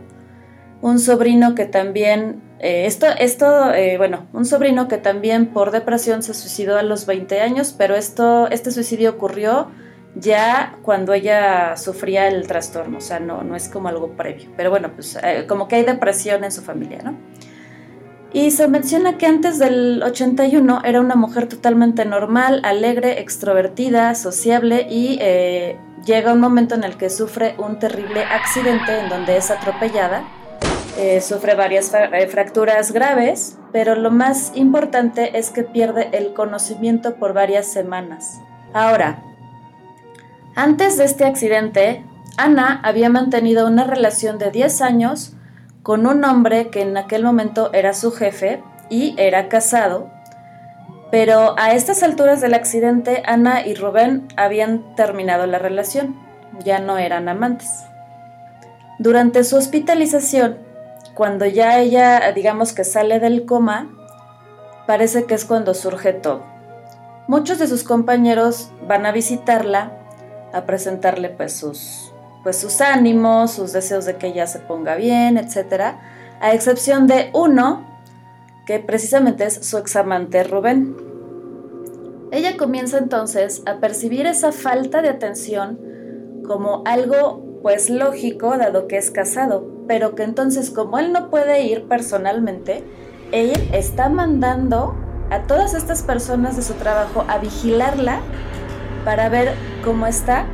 un sobrino que también eh, esto, esto eh, bueno, un sobrino que también por depresión se suicidó a los 20 años, pero esto, este suicidio ocurrió ya cuando ella sufría el trastorno, o sea, no, no es como algo previo, pero bueno, pues eh, como que hay depresión en su familia, ¿no? Y se menciona que antes del 81 era una mujer totalmente normal, alegre, extrovertida, sociable y llega un momento en el que sufre un terrible accidente en donde es atropellada eh, sufre varias eh, fracturas graves, pero lo más importante es que pierde el conocimiento por varias semanas. Ahora, antes de este accidente, Ana había mantenido una relación de 10 años con un hombre que en aquel momento era su jefe y era casado, pero a estas alturas del accidente Ana y Rubén habían terminado la relación, ya no eran amantes. Durante su hospitalización, cuando ya ella, digamos que sale del coma, parece que es cuando surge todo. Muchos de sus compañeros van a visitarla a presentarle pues sus, pues sus ánimos, sus deseos de que ella se ponga bien, etc. A excepción de uno, que precisamente es su examante Rubén. Ella comienza entonces a percibir esa falta de atención como algo pues lógico dado que es casado, pero que entonces como él no puede ir personalmente, él está mandando a todas estas personas de su trabajo a vigilarla para ver cómo está.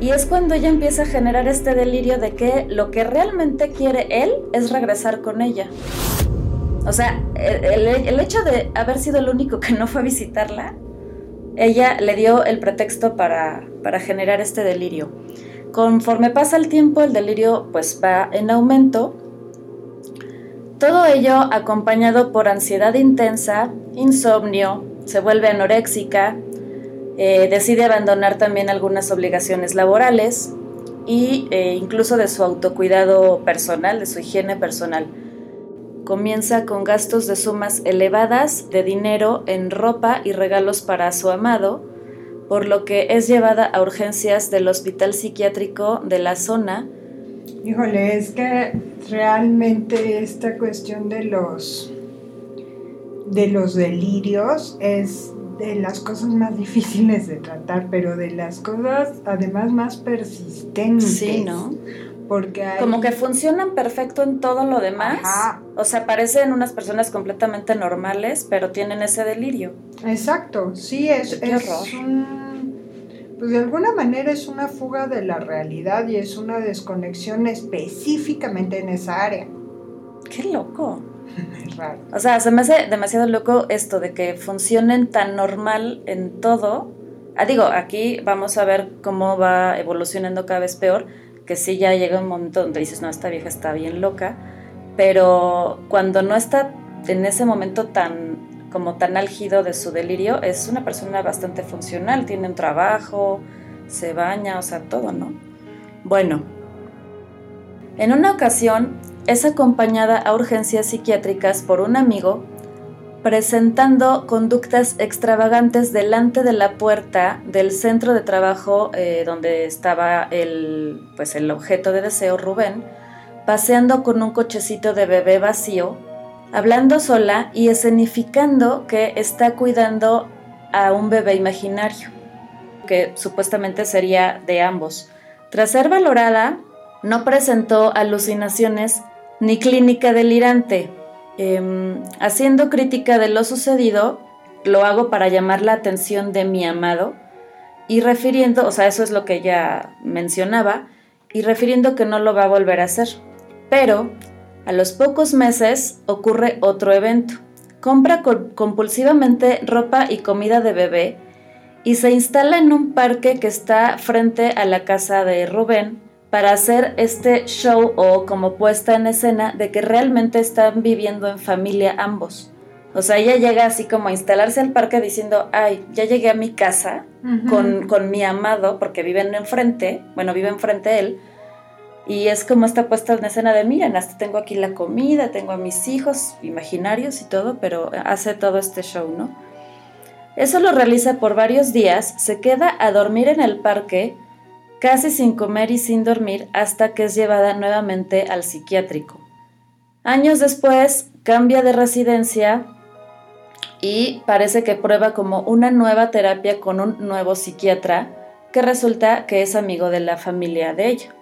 Y es cuando ella empieza a generar este delirio de que lo que realmente quiere él es regresar con ella. O sea, el, hecho de haber sido el único que no fue a visitarla, ella le dio el pretexto para, para generar este delirio. Conforme pasa el tiempo, el delirio pues va en aumento. Todo ello acompañado por ansiedad intensa, insomnio, se vuelve anoréxica, eh, decide abandonar también algunas obligaciones laborales e incluso de su autocuidado personal, de su higiene personal. Comienza con gastos de sumas elevadas de dinero en ropa y regalos para su amado, por lo que es llevada a urgencias del hospital psiquiátrico de la zona. Híjole, es que realmente esta cuestión de los de los delirios es de las cosas más difíciles de tratar, pero de las cosas además más persistentes. Sí, ¿no? Porque hay... Como que funcionan perfecto en todo lo demás. O sea, parecen unas personas completamente normales, pero tienen ese delirio. Exacto, sí, es, es un... Pues de alguna manera es una fuga de la realidad y es una desconexión específicamente en esa área. Qué loco. Raro. O sea, se me hace demasiado loco esto de que funcionen tan normal en todo. Ah, digo, aquí vamos a ver cómo va evolucionando cada vez peor que sí ya llega un momento donde dices, no, esta vieja está bien loca, pero cuando no está en ese momento tan como tan álgido de su delirio, es una persona bastante funcional, tiene un trabajo, se baña, o sea, todo, ¿no? Bueno, en una ocasión es acompañada a urgencias psiquiátricas por un amigo presentando conductas extravagantes delante de la puerta del centro de trabajo eh, donde estaba el, pues el objeto de deseo, Rubén, paseando con un cochecito de bebé vacío, hablando sola y escenificando que está cuidando a un bebé imaginario, que supuestamente sería de ambos. Tras ser valorada, no presentó alucinaciones ni clínica delirante, Em, haciendo crítica de lo sucedido, lo hago para llamar la atención de mi amado y refiriendo, o sea, eso es lo que ella mencionaba, y refiriendo que no lo va a volver a hacer. Pero a los pocos meses ocurre otro evento. Compra compulsivamente ropa y comida de bebé y se instala en un parque que está frente a la casa de Rubén para hacer este show o como puesta en escena de que realmente están viviendo en familia ambos. O sea, ella llega así como a instalarse al parque diciendo, ay, ya llegué a mi casa con, con, mi amado, porque viven enfrente, bueno, vive enfrente él, y es como esta puesta en escena de, miren, hasta tengo aquí la comida, tengo a mis hijos imaginarios y todo, pero hace todo este show, ¿no? Eso lo realiza por varios días, se queda a dormir en el parque, casi sin comer y sin dormir hasta que es llevada nuevamente al psiquiátrico. Años después cambia de residencia y parece que prueba como una nueva terapia con un nuevo psiquiatra que resulta que es amigo de la familia de ella.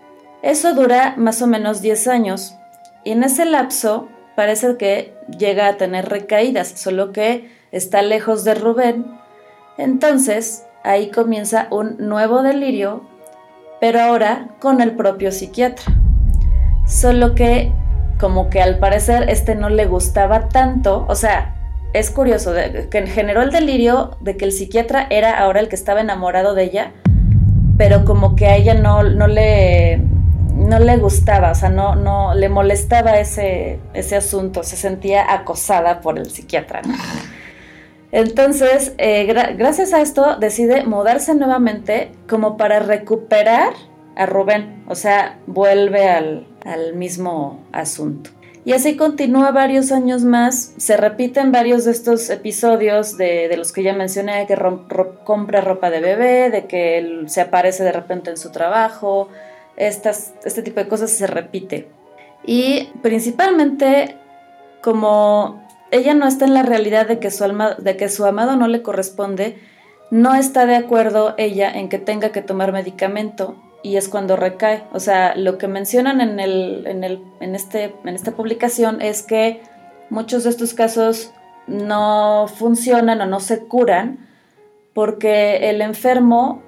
Eso dura más o menos 10 años y en ese lapso parece que llega a tener recaídas, solo que está lejos de Rubén. Entonces ahí comienza un nuevo delirio pero ahora con el propio psiquiatra. Solo que como que al parecer este no le gustaba tanto, o sea, es curioso, que generó el delirio de que el psiquiatra era ahora el que estaba enamorado de ella, pero como que a ella no, no le no le gustaba, o sea, no, no le molestaba ese, ese asunto, se sentía acosada por el psiquiatra. Entonces, eh, gracias a esto, decide mudarse nuevamente como para recuperar a Rubén, o sea, vuelve al, mismo asunto. Y así continúa varios años más. Se repiten varios de estos episodios de, los que ya mencioné, que compra ropa de bebé, de que él se aparece de repente en su trabajo. Estas, este tipo de cosas se repite. Y principalmente como ella no está en la realidad de que su, alma, de que su amado no le corresponde, no está de acuerdo ella en que tenga que tomar medicamento y es cuando recae. O sea, lo que mencionan en, el, en, el, en, este, en esta publicación es que muchos de estos casos no funcionan o no se curan porque el enfermo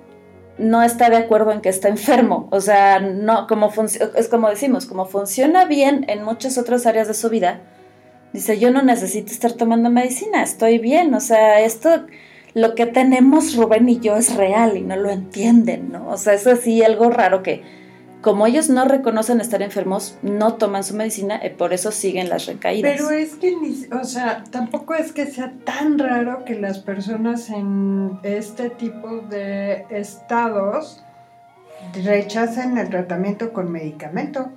no está de acuerdo en que está enfermo. O sea, no, como es como decimos, como funciona bien en muchas otras áreas de su vida, dice, yo no necesito estar tomando medicina, estoy bien. O sea, esto lo que tenemos Rubén y yo es real y no lo entienden, ¿no? O sea, es así algo raro que como ellos no reconocen estar enfermos, no toman su medicina y por eso siguen las recaídas. Pero es que, o sea, tampoco es que sea tan raro que las personas en este tipo de estados rechacen el tratamiento con medicamento.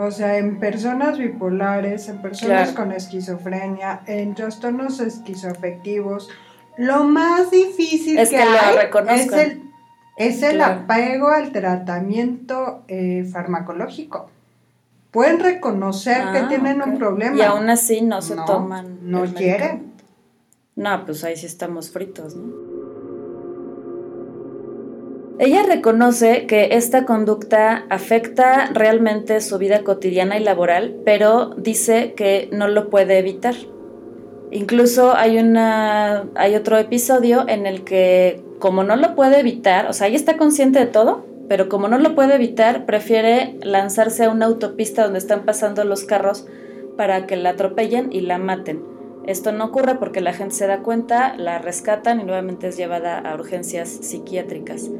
O sea, en personas bipolares, en personas con esquizofrenia, en trastornos esquizoafectivos, lo más difícil es que, es el, es el apego al tratamiento eh, farmacológico. Pueden reconocer que ah, tienen un problema. Y aún así no se toman. No quieren. No, pues ahí sí estamos fritos, ¿no? Ella reconoce que esta conducta afecta realmente su vida cotidiana y laboral, pero dice que no lo puede evitar. Incluso hay, una, hay otro episodio en el que, como no lo puede evitar, o sea, ella está consciente de todo, pero como no lo puede evitar, prefiere lanzarse a una autopista donde están pasando los carros para que la atropellen y la maten. Esto no ocurre porque la gente se da cuenta, la rescatan y nuevamente es llevada a urgencias psiquiátricas.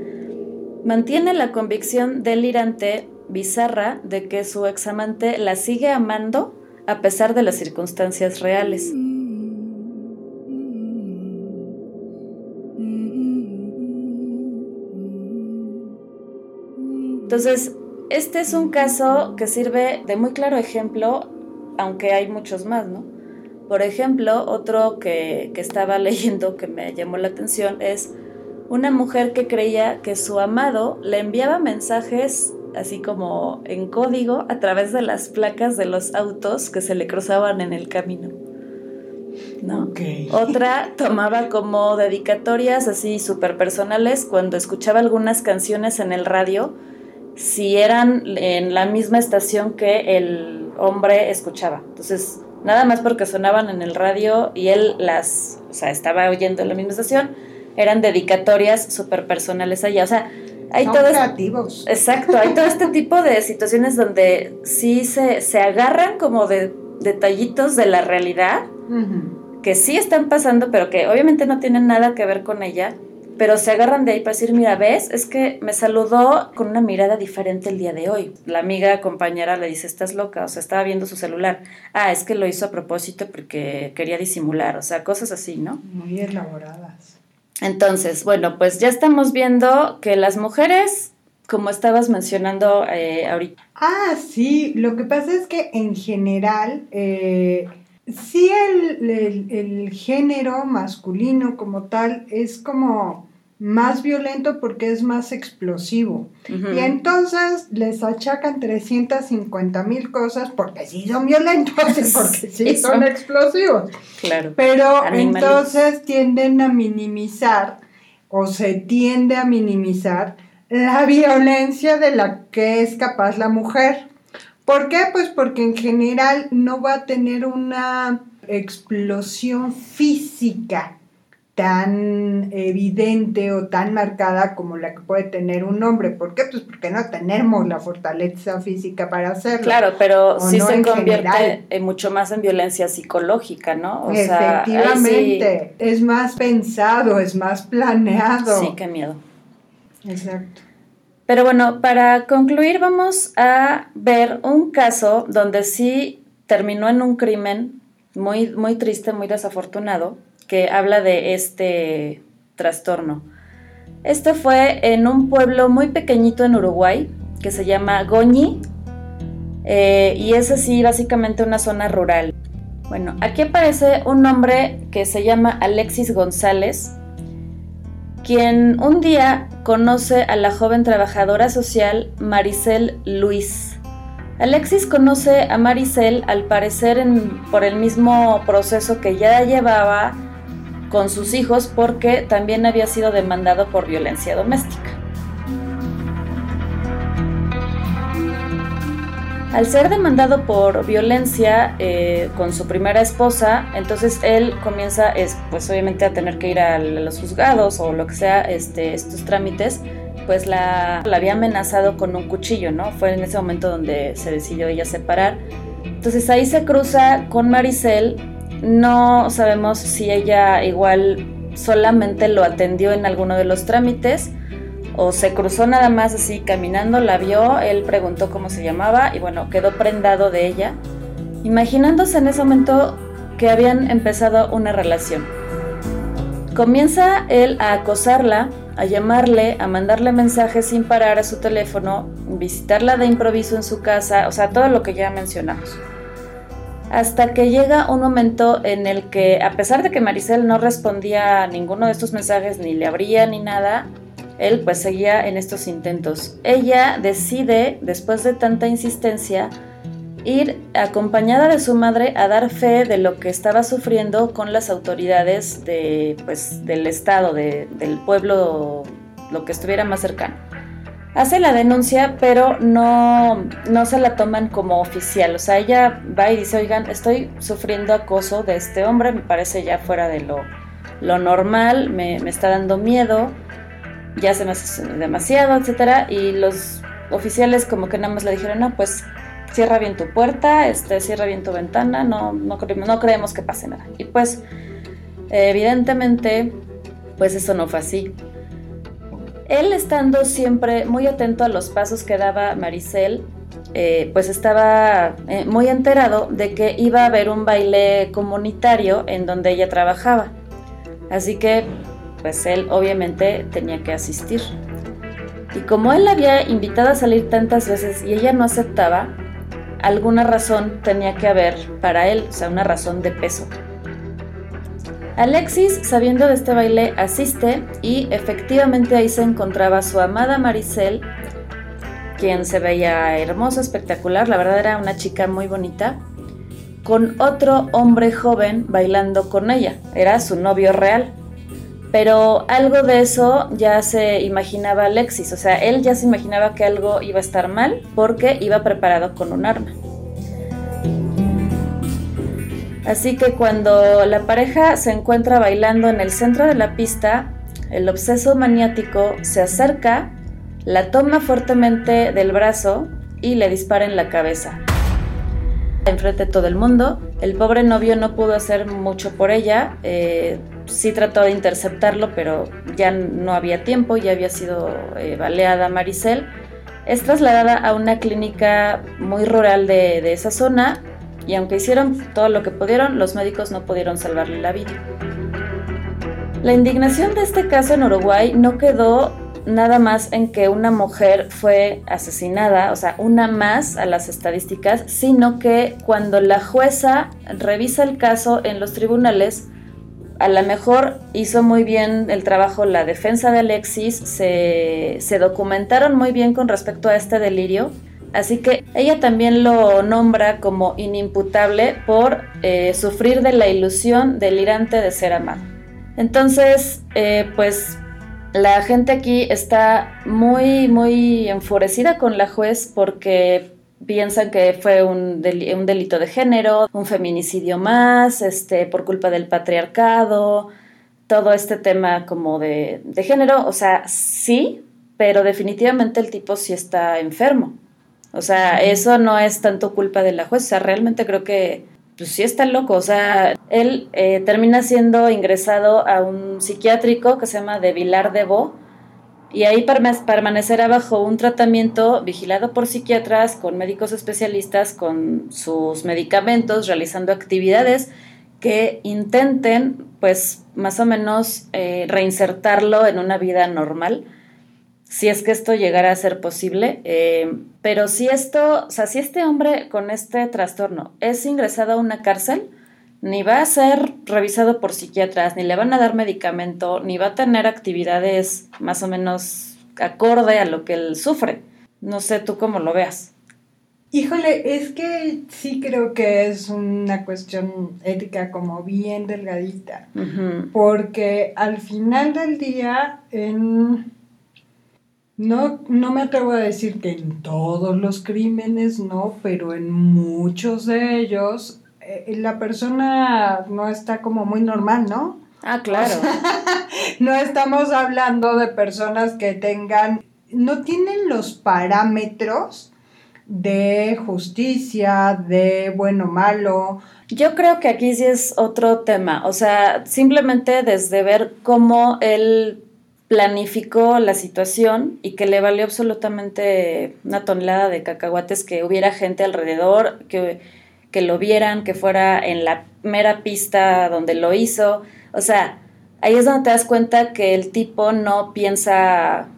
Mantiene la convicción delirante, bizarra, de que su examante la sigue amando a pesar de las circunstancias reales. Entonces, este es un caso que sirve de muy claro ejemplo, aunque hay muchos más, ¿no? Por ejemplo, otro que, estaba leyendo que me llamó la atención es una mujer que creía que su amado le enviaba mensajes así como en código a través de las placas de los autos que se le cruzaban en el camino. ¿no? Otra tomaba como dedicatorias así súper personales cuando escuchaba algunas canciones en el radio si eran en la misma estación que el hombre escuchaba. Entonces, nada más porque sonaban en el radio y él las, o sea, estaba oyendo en la misma estación, eran dedicatorias súper personales allá. O sea, hay Son creativos. Exacto, hay todo este tipo de situaciones donde sí se, se agarran como de detallitos de la realidad que sí están pasando, pero que obviamente no tienen nada que ver con ella pero se agarran de ahí para decir, mira, ves, es que me saludó con una mirada diferente el día de hoy. La amiga compañera le dice, estás loca, o sea, estaba viendo su celular. Ah, es que lo hizo a propósito porque quería disimular, o sea, cosas así, ¿no? Muy elaboradas. Entonces, bueno, pues ya estamos viendo que las mujeres, como estabas mencionando eh, ahorita. Ah, sí, lo que pasa es que en general... Eh, sí el, género masculino como tal es como más violento porque es más explosivo. Y entonces les achacan 350 mil cosas porque sí son violentos, porque sí, son, explosivos. Claro. Pero entonces tienden a minimizar o se tiende a minimizar la violencia de la que es capaz la mujer. ¿Por qué? Pues porque en general no va a tener una explosión física tan evidente o tan marcada como la que puede tener un hombre. ¿Por qué? Pues porque no tenemos la fortaleza física para hacerlo. Claro, pero sí se convierte en mucho más en violencia psicológica, ¿no? Efectivamente, es más pensado, es más planeado. Sí, qué miedo. Exacto. Pero bueno, para concluir vamos a ver un caso donde sí terminó en un crimen muy, muy triste, muy desafortunado, que habla de este trastorno. Esto fue en un pueblo muy pequeñito en Uruguay que se llama Goñi. eh, y es así básicamente una zona rural. Bueno, aquí aparece un hombre que se llama Alexis González, quien un día conoce a la joven trabajadora social Maricel Luis. Alexis conoce a Maricel al parecer por el mismo proceso que ya llevaba con sus hijos porque también había sido demandado por violencia doméstica. Al ser demandado por violencia eh, con su primera esposa, entonces él comienza, es, pues obviamente a tener que ir a los juzgados o lo que sea, este, estos trámites, pues la, la había amenazado con un cuchillo, ¿no? Fue en ese momento donde se decidió ella separar. Entonces ahí se cruza con Maricel, no sabemos si ella igual solamente lo atendió en alguno de los trámites o se cruzó nada más así caminando, la vio, él preguntó cómo se llamaba y bueno, quedó prendado de ella, imaginándose en ese momento que habían empezado una relación. Comienza él a acosarla, a llamarle, a mandarle mensajes sin parar a su teléfono, visitarla de improviso en su casa, o sea, todo lo que ya mencionamos. Hasta que llega un momento en el que, a pesar de que Maricel no respondía a ninguno de estos mensajes, ni le abría ni nada, él pues seguía en estos intentos. Ella decide, después de tanta insistencia, ir acompañada de su madre a dar fe de lo que estaba sufriendo con las autoridades de, pues, del estado, del pueblo, lo que estuviera más cercano. Hace la denuncia, pero no, no se la toman como oficial. O sea, ella va y dice, oigan, estoy sufriendo acoso de este hombre, me parece ya fuera de lo, lo normal, me, me está dando miedo ya se me hace demasiado, etcétera, y los oficiales como que nada más le dijeron, no, pues cierra bien tu puerta, este, cierra bien tu ventana, no, no, no creemos que pase nada. Y pues, evidentemente, pues eso no fue así. Él estando siempre muy atento a los pasos que daba Maricel, eh, pues estaba eh, muy enterado de que iba a haber un baile comunitario en donde ella trabajaba. Así que pues él obviamente tenía que asistir. Y como él la había invitado a salir tantas veces y ella no aceptaba, alguna razón tenía que haber para él, o sea, una razón de peso. Alexis, sabiendo de este baile, asiste y efectivamente ahí se encontraba su amada Maricel, quien se veía hermosa, espectacular, la verdad era una chica muy bonita, con otro hombre joven bailando con ella, era su novio real. Pero algo de eso ya se imaginaba Alexis, o sea, él ya se imaginaba que algo iba a estar mal porque iba preparado con un arma. Así que cuando la pareja se encuentra bailando en el centro de la pista, el obseso maniático se acerca, la toma fuertemente del brazo y le dispara en la cabeza. Enfrente de todo el mundo, el pobre novio no pudo hacer mucho por ella. Eh, sí trató de interceptarlo, pero ya no había tiempo, ya había sido eh, baleada Maricel. Es trasladada a una clínica muy rural de, esa zona y aunque hicieron todo lo que pudieron, los médicos no pudieron salvarle la vida. La indignación de este caso en Uruguay no quedó nada más en que una mujer fue asesinada, o sea, una más a las estadísticas, sino que cuando la jueza revisa el caso en los tribunales, a lo mejor hizo muy bien el trabajo la defensa de Alexis, se, documentaron muy bien con respecto a este delirio, así que ella también lo nombra como inimputable por eh, sufrir de la ilusión delirante de ser amado. Entonces, eh, pues la gente aquí está muy, muy enfurecida con la juez porque piensan que fue un, delito de género, un feminicidio más, este, por culpa del patriarcado, todo este tema como de, de género, o sea, sí, pero definitivamente el tipo sí está enfermo. O sea, eso no es tanto culpa de la jueza, realmente creo que pues sí está loco, o sea, él eh, termina siendo ingresado a un psiquiátrico que se llama de Vilar de Bo, y ahí permanecerá bajo un tratamiento vigilado por psiquiatras, con médicos especialistas, con sus medicamentos, realizando actividades que intenten, pues, más o menos eh, reinsertarlo en una vida normal. si es que esto llegara a ser posible. Eh, pero si esto, o sea, si este hombre con este trastorno es ingresado a una cárcel, ni va a ser revisado por psiquiatras, ni le van a dar medicamento, ni va a tener actividades más o menos acorde a lo que él sufre. No sé tú cómo lo veas. Híjole, es que sí creo que es una cuestión ética como bien delgadita, porque al final del día, en, no, no me atrevo a decir que en todos los crímenes, no, pero en muchos de ellos la persona no está como muy normal, ¿no? Ah, claro. no estamos hablando de personas que tengan, no tienen los parámetros de justicia, de bueno malo. Yo creo que aquí sí es otro tema, o sea, simplemente desde ver cómo él planificó la situación y que le valió absolutamente una tonelada de cacahuates que hubiera gente alrededor, que, que lo vieran, que fuera en la mera pista donde lo hizo. O sea, ahí es donde te das cuenta que el tipo no piensa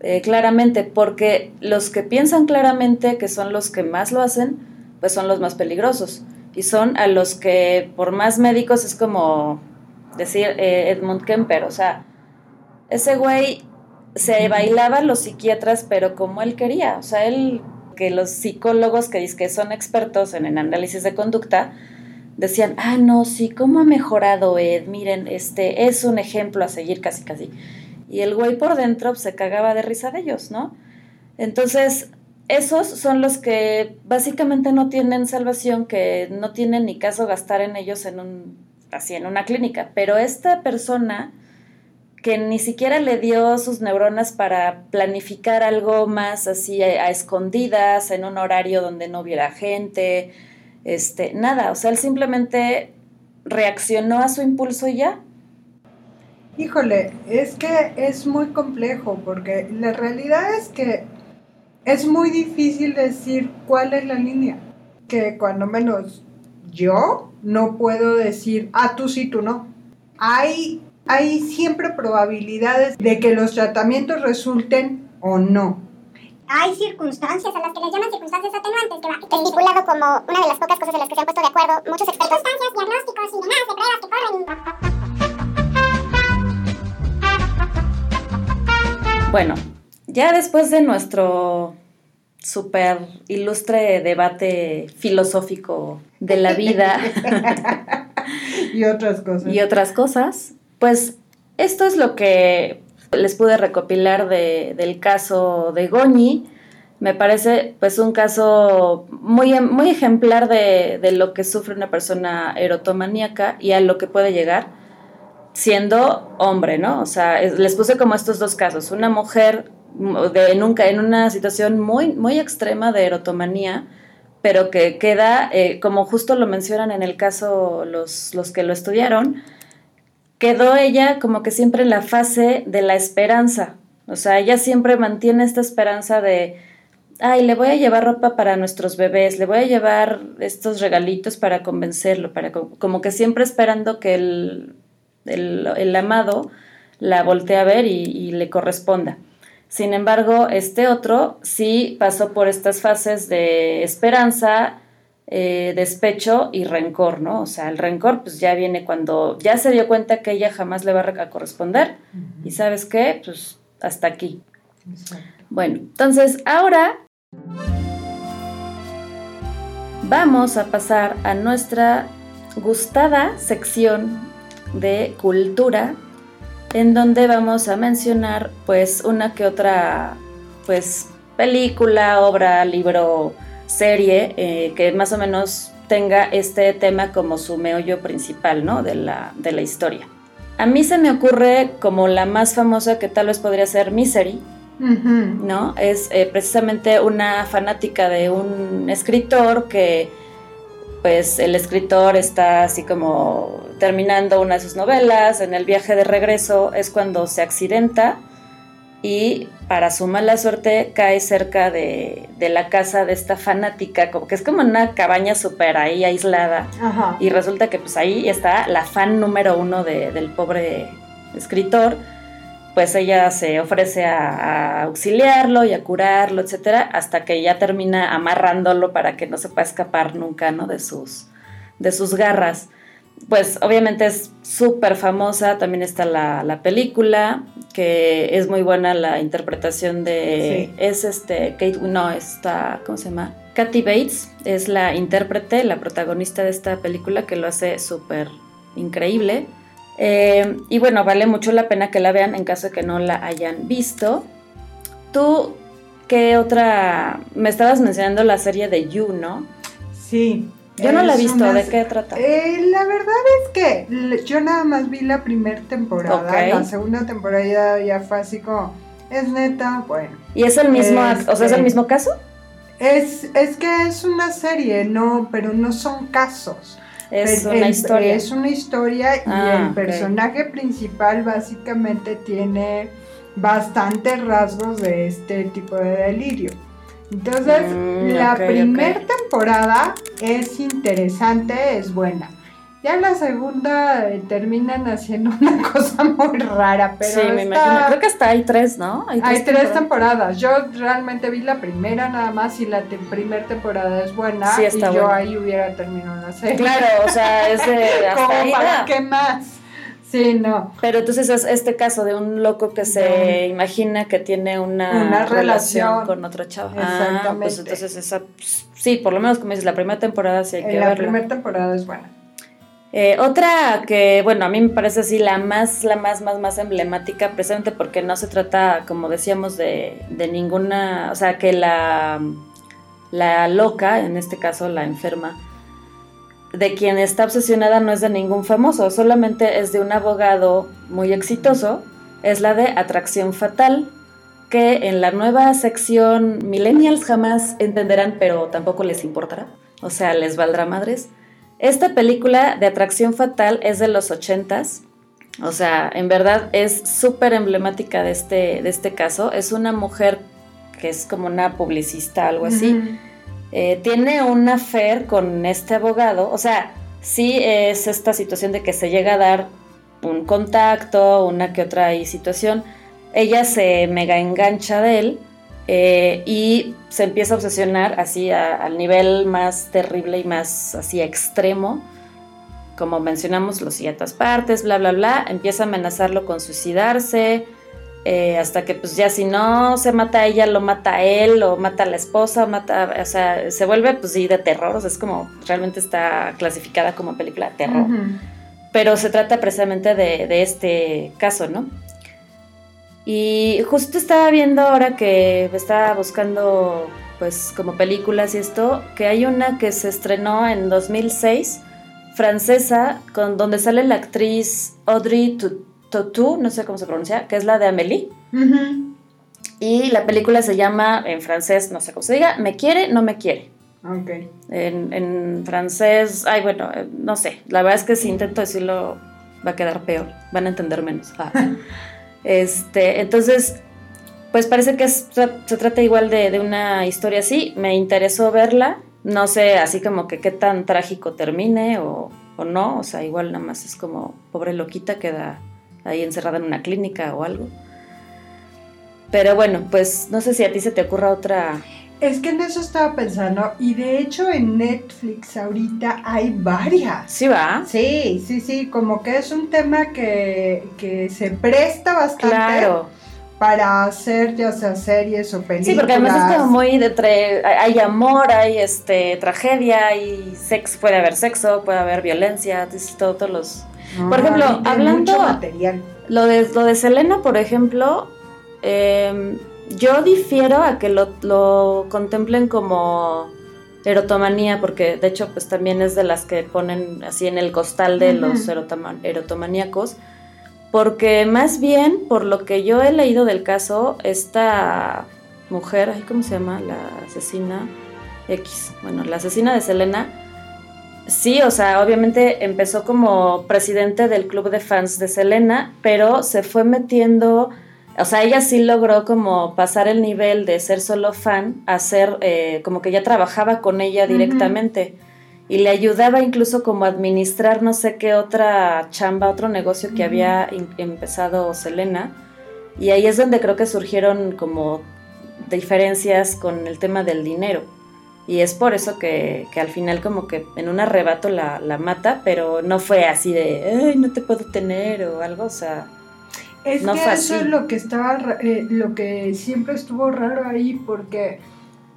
eh, claramente, porque los que piensan claramente, que son los que más lo hacen, pues son los más peligrosos. Y son a los que, por más médicos, es como decir eh, Edmund Kemper, o sea, ese güey se bailaba a los psiquiatras, pero como él quería, o sea, él, que los psicólogos que, que son expertos en el análisis de conducta, decían, ah, no, sí, ¿cómo ha mejorado Ed? Miren, este es un ejemplo a seguir casi, casi. Y el güey por dentro se cagaba de risa de ellos, ¿no? Entonces, esos son los que básicamente no tienen salvación, que no tienen ni caso gastar en ellos en un, así, en una clínica. Pero esta persona que ni siquiera le dio sus neuronas para planificar algo más así a, escondidas, en un horario donde no hubiera gente, este, nada, o sea, él simplemente reaccionó a su impulso y ya, Híjole, es que es muy complejo porque la realidad es que es muy difícil decir cuál es la línea. Que cuando menos yo no puedo decir, ah, tú sí, tú no. Hay, hay siempre probabilidades de que los tratamientos resulten o no. Hay circunstancias a las que les llaman circunstancias atenuantes, que va estipulado como una de las pocas cosas en las que se han puesto de acuerdo muchos expertos. Circunstancias, diagnósticos y demás de pruebas que corren. Bueno, ya después de nuestro súper ilustre debate filosófico de la vida y otras cosas. Y otras cosas, pues esto es lo que les pude recopilar de, del caso de Goñi. Me parece pues un caso muy, muy ejemplar de, de lo que sufre una persona erotomaníaca y a lo que puede llegar siendo hombre, ¿no? O sea, les puse como estos dos casos, una mujer de, nunca en una situación muy, muy extrema de erotomanía, pero que queda, eh, como justo lo mencionan en el caso los, los que lo estudiaron, quedó ella como que siempre en la fase de la esperanza. O sea, ella siempre mantiene esta esperanza de, ay, le voy a llevar ropa para nuestros bebés, le voy a llevar estos regalitos para convencerlo, para como que siempre esperando que él el, amado la voltea a ver y, le corresponda. Sin embargo, este otro sí pasó por estas fases de esperanza, eh, despecho y rencor, ¿no? O sea, el rencor pues ya viene cuando ya se dio cuenta que ella jamás le va a corresponder y sabes qué, pues hasta aquí. Bueno, entonces ahora vamos a pasar a nuestra gustada sección de cultura en donde vamos a mencionar pues una que otra pues película, obra, libro, serie eh, que más o menos tenga este tema como su meollo principal ¿no? de, la, de la historia. A mí se me ocurre como la más famosa que tal vez podría ser Misery, ¿no? Es eh, precisamente una fanática de un escritor que pues el escritor está así como terminando una de sus novelas, en el viaje de regreso es cuando se accidenta y para su mala suerte cae cerca de, la casa de esta fanática, como que es como una cabaña súper ahí aislada y resulta que pues ahí está la fan número uno del pobre escritor pues ella se ofrece a, a, auxiliarlo y a curarlo, etcétera, hasta que ya termina amarrándolo para que no se pueda escapar nunca, ¿no? De sus, de sus garras. Pues obviamente es súper famosa, también está la, la, película, que es muy buena la interpretación de... Sí. Es este, Kate, no, está, ¿cómo se llama? Kathy Bates, es la intérprete, la protagonista de esta película, que lo hace súper increíble. Eh, y bueno, vale mucho la pena que la vean en caso de que no la hayan visto. ¿Tú qué otra? Me estabas mencionando la serie de You, ¿no? Sí. Yo no la he visto. ¿de qué trata? Eh, la verdad es que yo nada más vi la primera temporada. Okay. La segunda temporada ya fue así como, es neta, bueno. ¿Y es el mismo, este, o sea, es el mismo caso? Es, es que es una serie, no, pero no son casos. Es una el, historia. Es una historia y Ah, el personaje principal básicamente tiene bastantes rasgos de este tipo de delirio. Entonces, Mm, la ok, primera temporada es interesante, es buena. Ya la segunda eh, terminan haciendo una cosa muy rara, pero sí, me imagino. Creo que hasta hay tres, ¿no? hay tres temporadas. Yo realmente vi la primera nada más y la te- primera temporada es buena Sí, y está yo buena. ahí hubiera terminado la serie. Claro, o sea, es de hasta ¿Cómo para qué más? Sí, no. Pero entonces es este caso de un loco que se imagina que tiene una, Una relación, relación. con otra chava. Ah, pues Exactamente. entonces esa, pues, sí, por lo menos como dices, la primera temporada sí hay que En la verla. primera temporada es buena. Eh, otra que, bueno, a mí me parece así la más, la más, más, más emblemática, precisamente porque no se trata, como decíamos, de, de ninguna, o sea, que la, la loca, en este caso la enferma, de quien está obsesionada no es de ningún famoso, solamente es de un abogado muy exitoso, es la de Atracción Fatal, que en la nueva sección Millennials jamás entenderán, pero tampoco les importará, o sea, les valdrá madres. Esta película de Atracción Fatal es de los ochentas. O sea, en verdad es súper emblemática de este, de este caso. Es una mujer que es como una publicista, algo así. Eh, tiene un affair con este abogado. O sea, sí es esta situación de que se llega a dar un contacto, una que otra situación. Ella se mega engancha de él eh, y se empieza a obsesionar así al nivel más terrible y más así extremo. Como mencionamos, los todas partes, bla, bla, bla. Empieza a amenazarlo con suicidarse. Eh, hasta que pues ya si no se mata a ella, lo mata a él, o mata a la esposa, o mata, o sea, se vuelve pues sí de terror, o sea, es como, realmente está clasificada como película de terror pero se trata precisamente de, de este caso, ¿no? Y justo estaba viendo ahora que estaba buscando, pues, como películas y esto, que hay una que se estrenó en 2006, francesa, con donde sale la actriz Audrey Tautou, no sé cómo se pronuncia, que es la de Amélie. Y la película se llama, en francés, no sé cómo se diga, Me quiere, no me quiere. Ok. En, en francés, ay, bueno, eh, no sé. La verdad es que si intento decirlo, va a quedar peor. Van a entender menos. Ah. este, entonces, pues parece que es- se trata igual de, de una historia así. Me interesó verla. No sé, así como que qué tan trágico termine o, o no. O sea, igual nada más es como pobre loquita queda ahí encerrada en una clínica o algo. Pero bueno, pues no sé si a ti se te ocurra otra. Es que en eso estaba pensando y de hecho en Netflix ahorita hay varias. Sí, va. Sí, sí, sí, como que es un tema que, que se presta bastante Claro. para hacer ya sea series o películas. Sí, porque además es como muy de entre hay amor, hay este tragedia, hay sexo, puede haber sexo, puede haber violencia, todo, todos los No, por ejemplo, hablando- material. lo de lo de Selena, por ejemplo, eh, yo difiero a que lo, lo contemplen como erotomanía, porque de hecho pues también es de las que ponen así en el costal de los erotoma- erotomaníacos, porque más bien por lo que yo he leído del caso, esta mujer, ay, ¿cómo se llama? La asesina X, bueno, la asesina de Selena, sí, o sea, obviamente empezó como presidente del club de fans de Selena, pero se fue metiendo, o sea, ella sí logró como pasar el nivel de ser solo fan a ser eh, como que ya trabajaba con ella directamente. Y le ayudaba incluso como a administrar no sé qué otra chamba, otro negocio que había in- empezado Selena. Y ahí es donde creo que surgieron como diferencias con el tema del dinero. Y es por eso que, que al final como que en un arrebato la, la, mata, pero no fue así de, ay, no te puedo tener o algo, o sea... Es no que fue eso así. es lo que estaba, eh, lo que siempre estuvo raro ahí, porque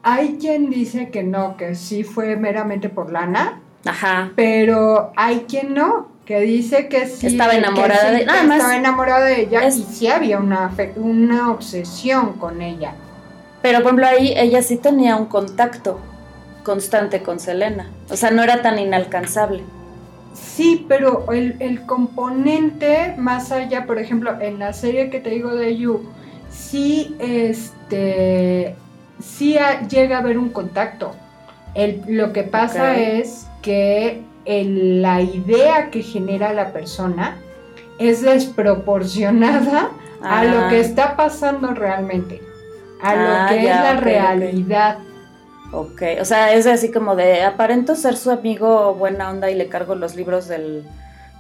hay quien dice que no, que sí fue meramente por lana, Ajá. pero hay quien no, que dice que sí. Estaba enamorada sí, de- nada más- Estaba enamorada de ella Es- y sí había una, una obsesión con ella. Pero por ejemplo ahí ella sí tenía un contacto constante con Selena. O sea, no era tan inalcanzable. Sí, pero el, el componente más allá, por ejemplo, en la serie que te digo de You, sí, este, sí llega a haber un contacto. El- lo que pasa es que el- la idea que genera la persona es desproporcionada a Ah. lo que está pasando realmente, a Ah, lo que ya, es la realidad. Ok, o sea, es así como de aparento ser su amigo buena onda y le cargo los libros del...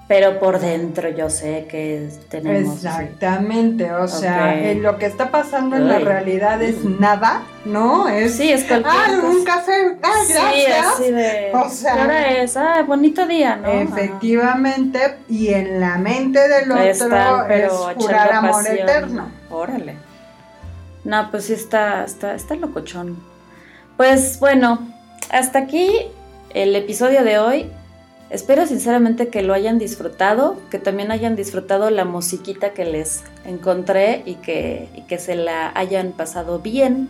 Pero por dentro yo sé que tenemos... sí. Exactamente, o sea, eh, lo que está pasando en la realidad es Mm. nada, ¿no? Es, Sí, es cualquier ah, cosa. un café, ah, Sí, gracias. así de... O sea- ¿qué hora es? Ah, bonito día, ¿no? Efectivamente, y en la mente del otro Están, pero es jurar amor pasión. eterno. Órale. No, pues sí está, está, está locochón. Pues bueno, hasta aquí el episodio de hoy. Espero sinceramente que lo hayan disfrutado, que también hayan disfrutado la musiquita que les encontré y que, y que se la hayan pasado bien.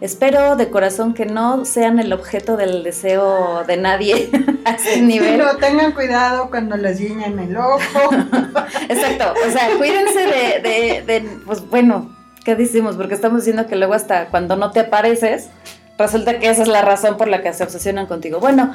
Espero de corazón que no sean el objeto del deseo de nadie a ese nivel. Pero tengan cuidado cuando les guiñen el ojo. Exacto, o sea, cuídense de, de, de, pues bueno, ¿qué decimos? Porque estamos diciendo que luego hasta cuando no te apareces, resulta que esa es la razón por la que se obsesionan contigo. Bueno,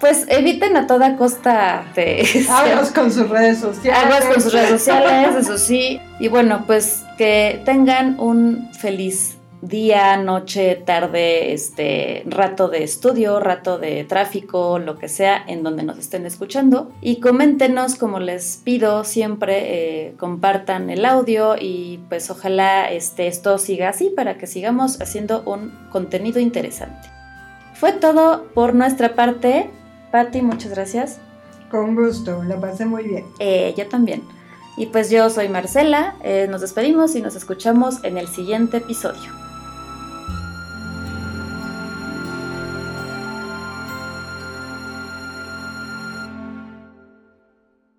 pues eviten a toda costa de... Aguas con sus redes sociales. Aguas con sus redes sociales, eso sí. Y bueno, pues que tengan un feliz día, noche, tarde, este rato de estudio, rato de tráfico, lo que sea, en donde nos estén escuchando. Y coméntenos, como les pido siempre, eh, compartan el audio y pues ojalá este, esto siga así para que sigamos haciendo un contenido interesante. Fue todo por nuestra parte. Patti, muchas gracias. Con gusto, la pasé muy bien. Eh, yo también. Y pues yo soy Marcela, eh, nos despedimos y nos escuchamos en el siguiente episodio.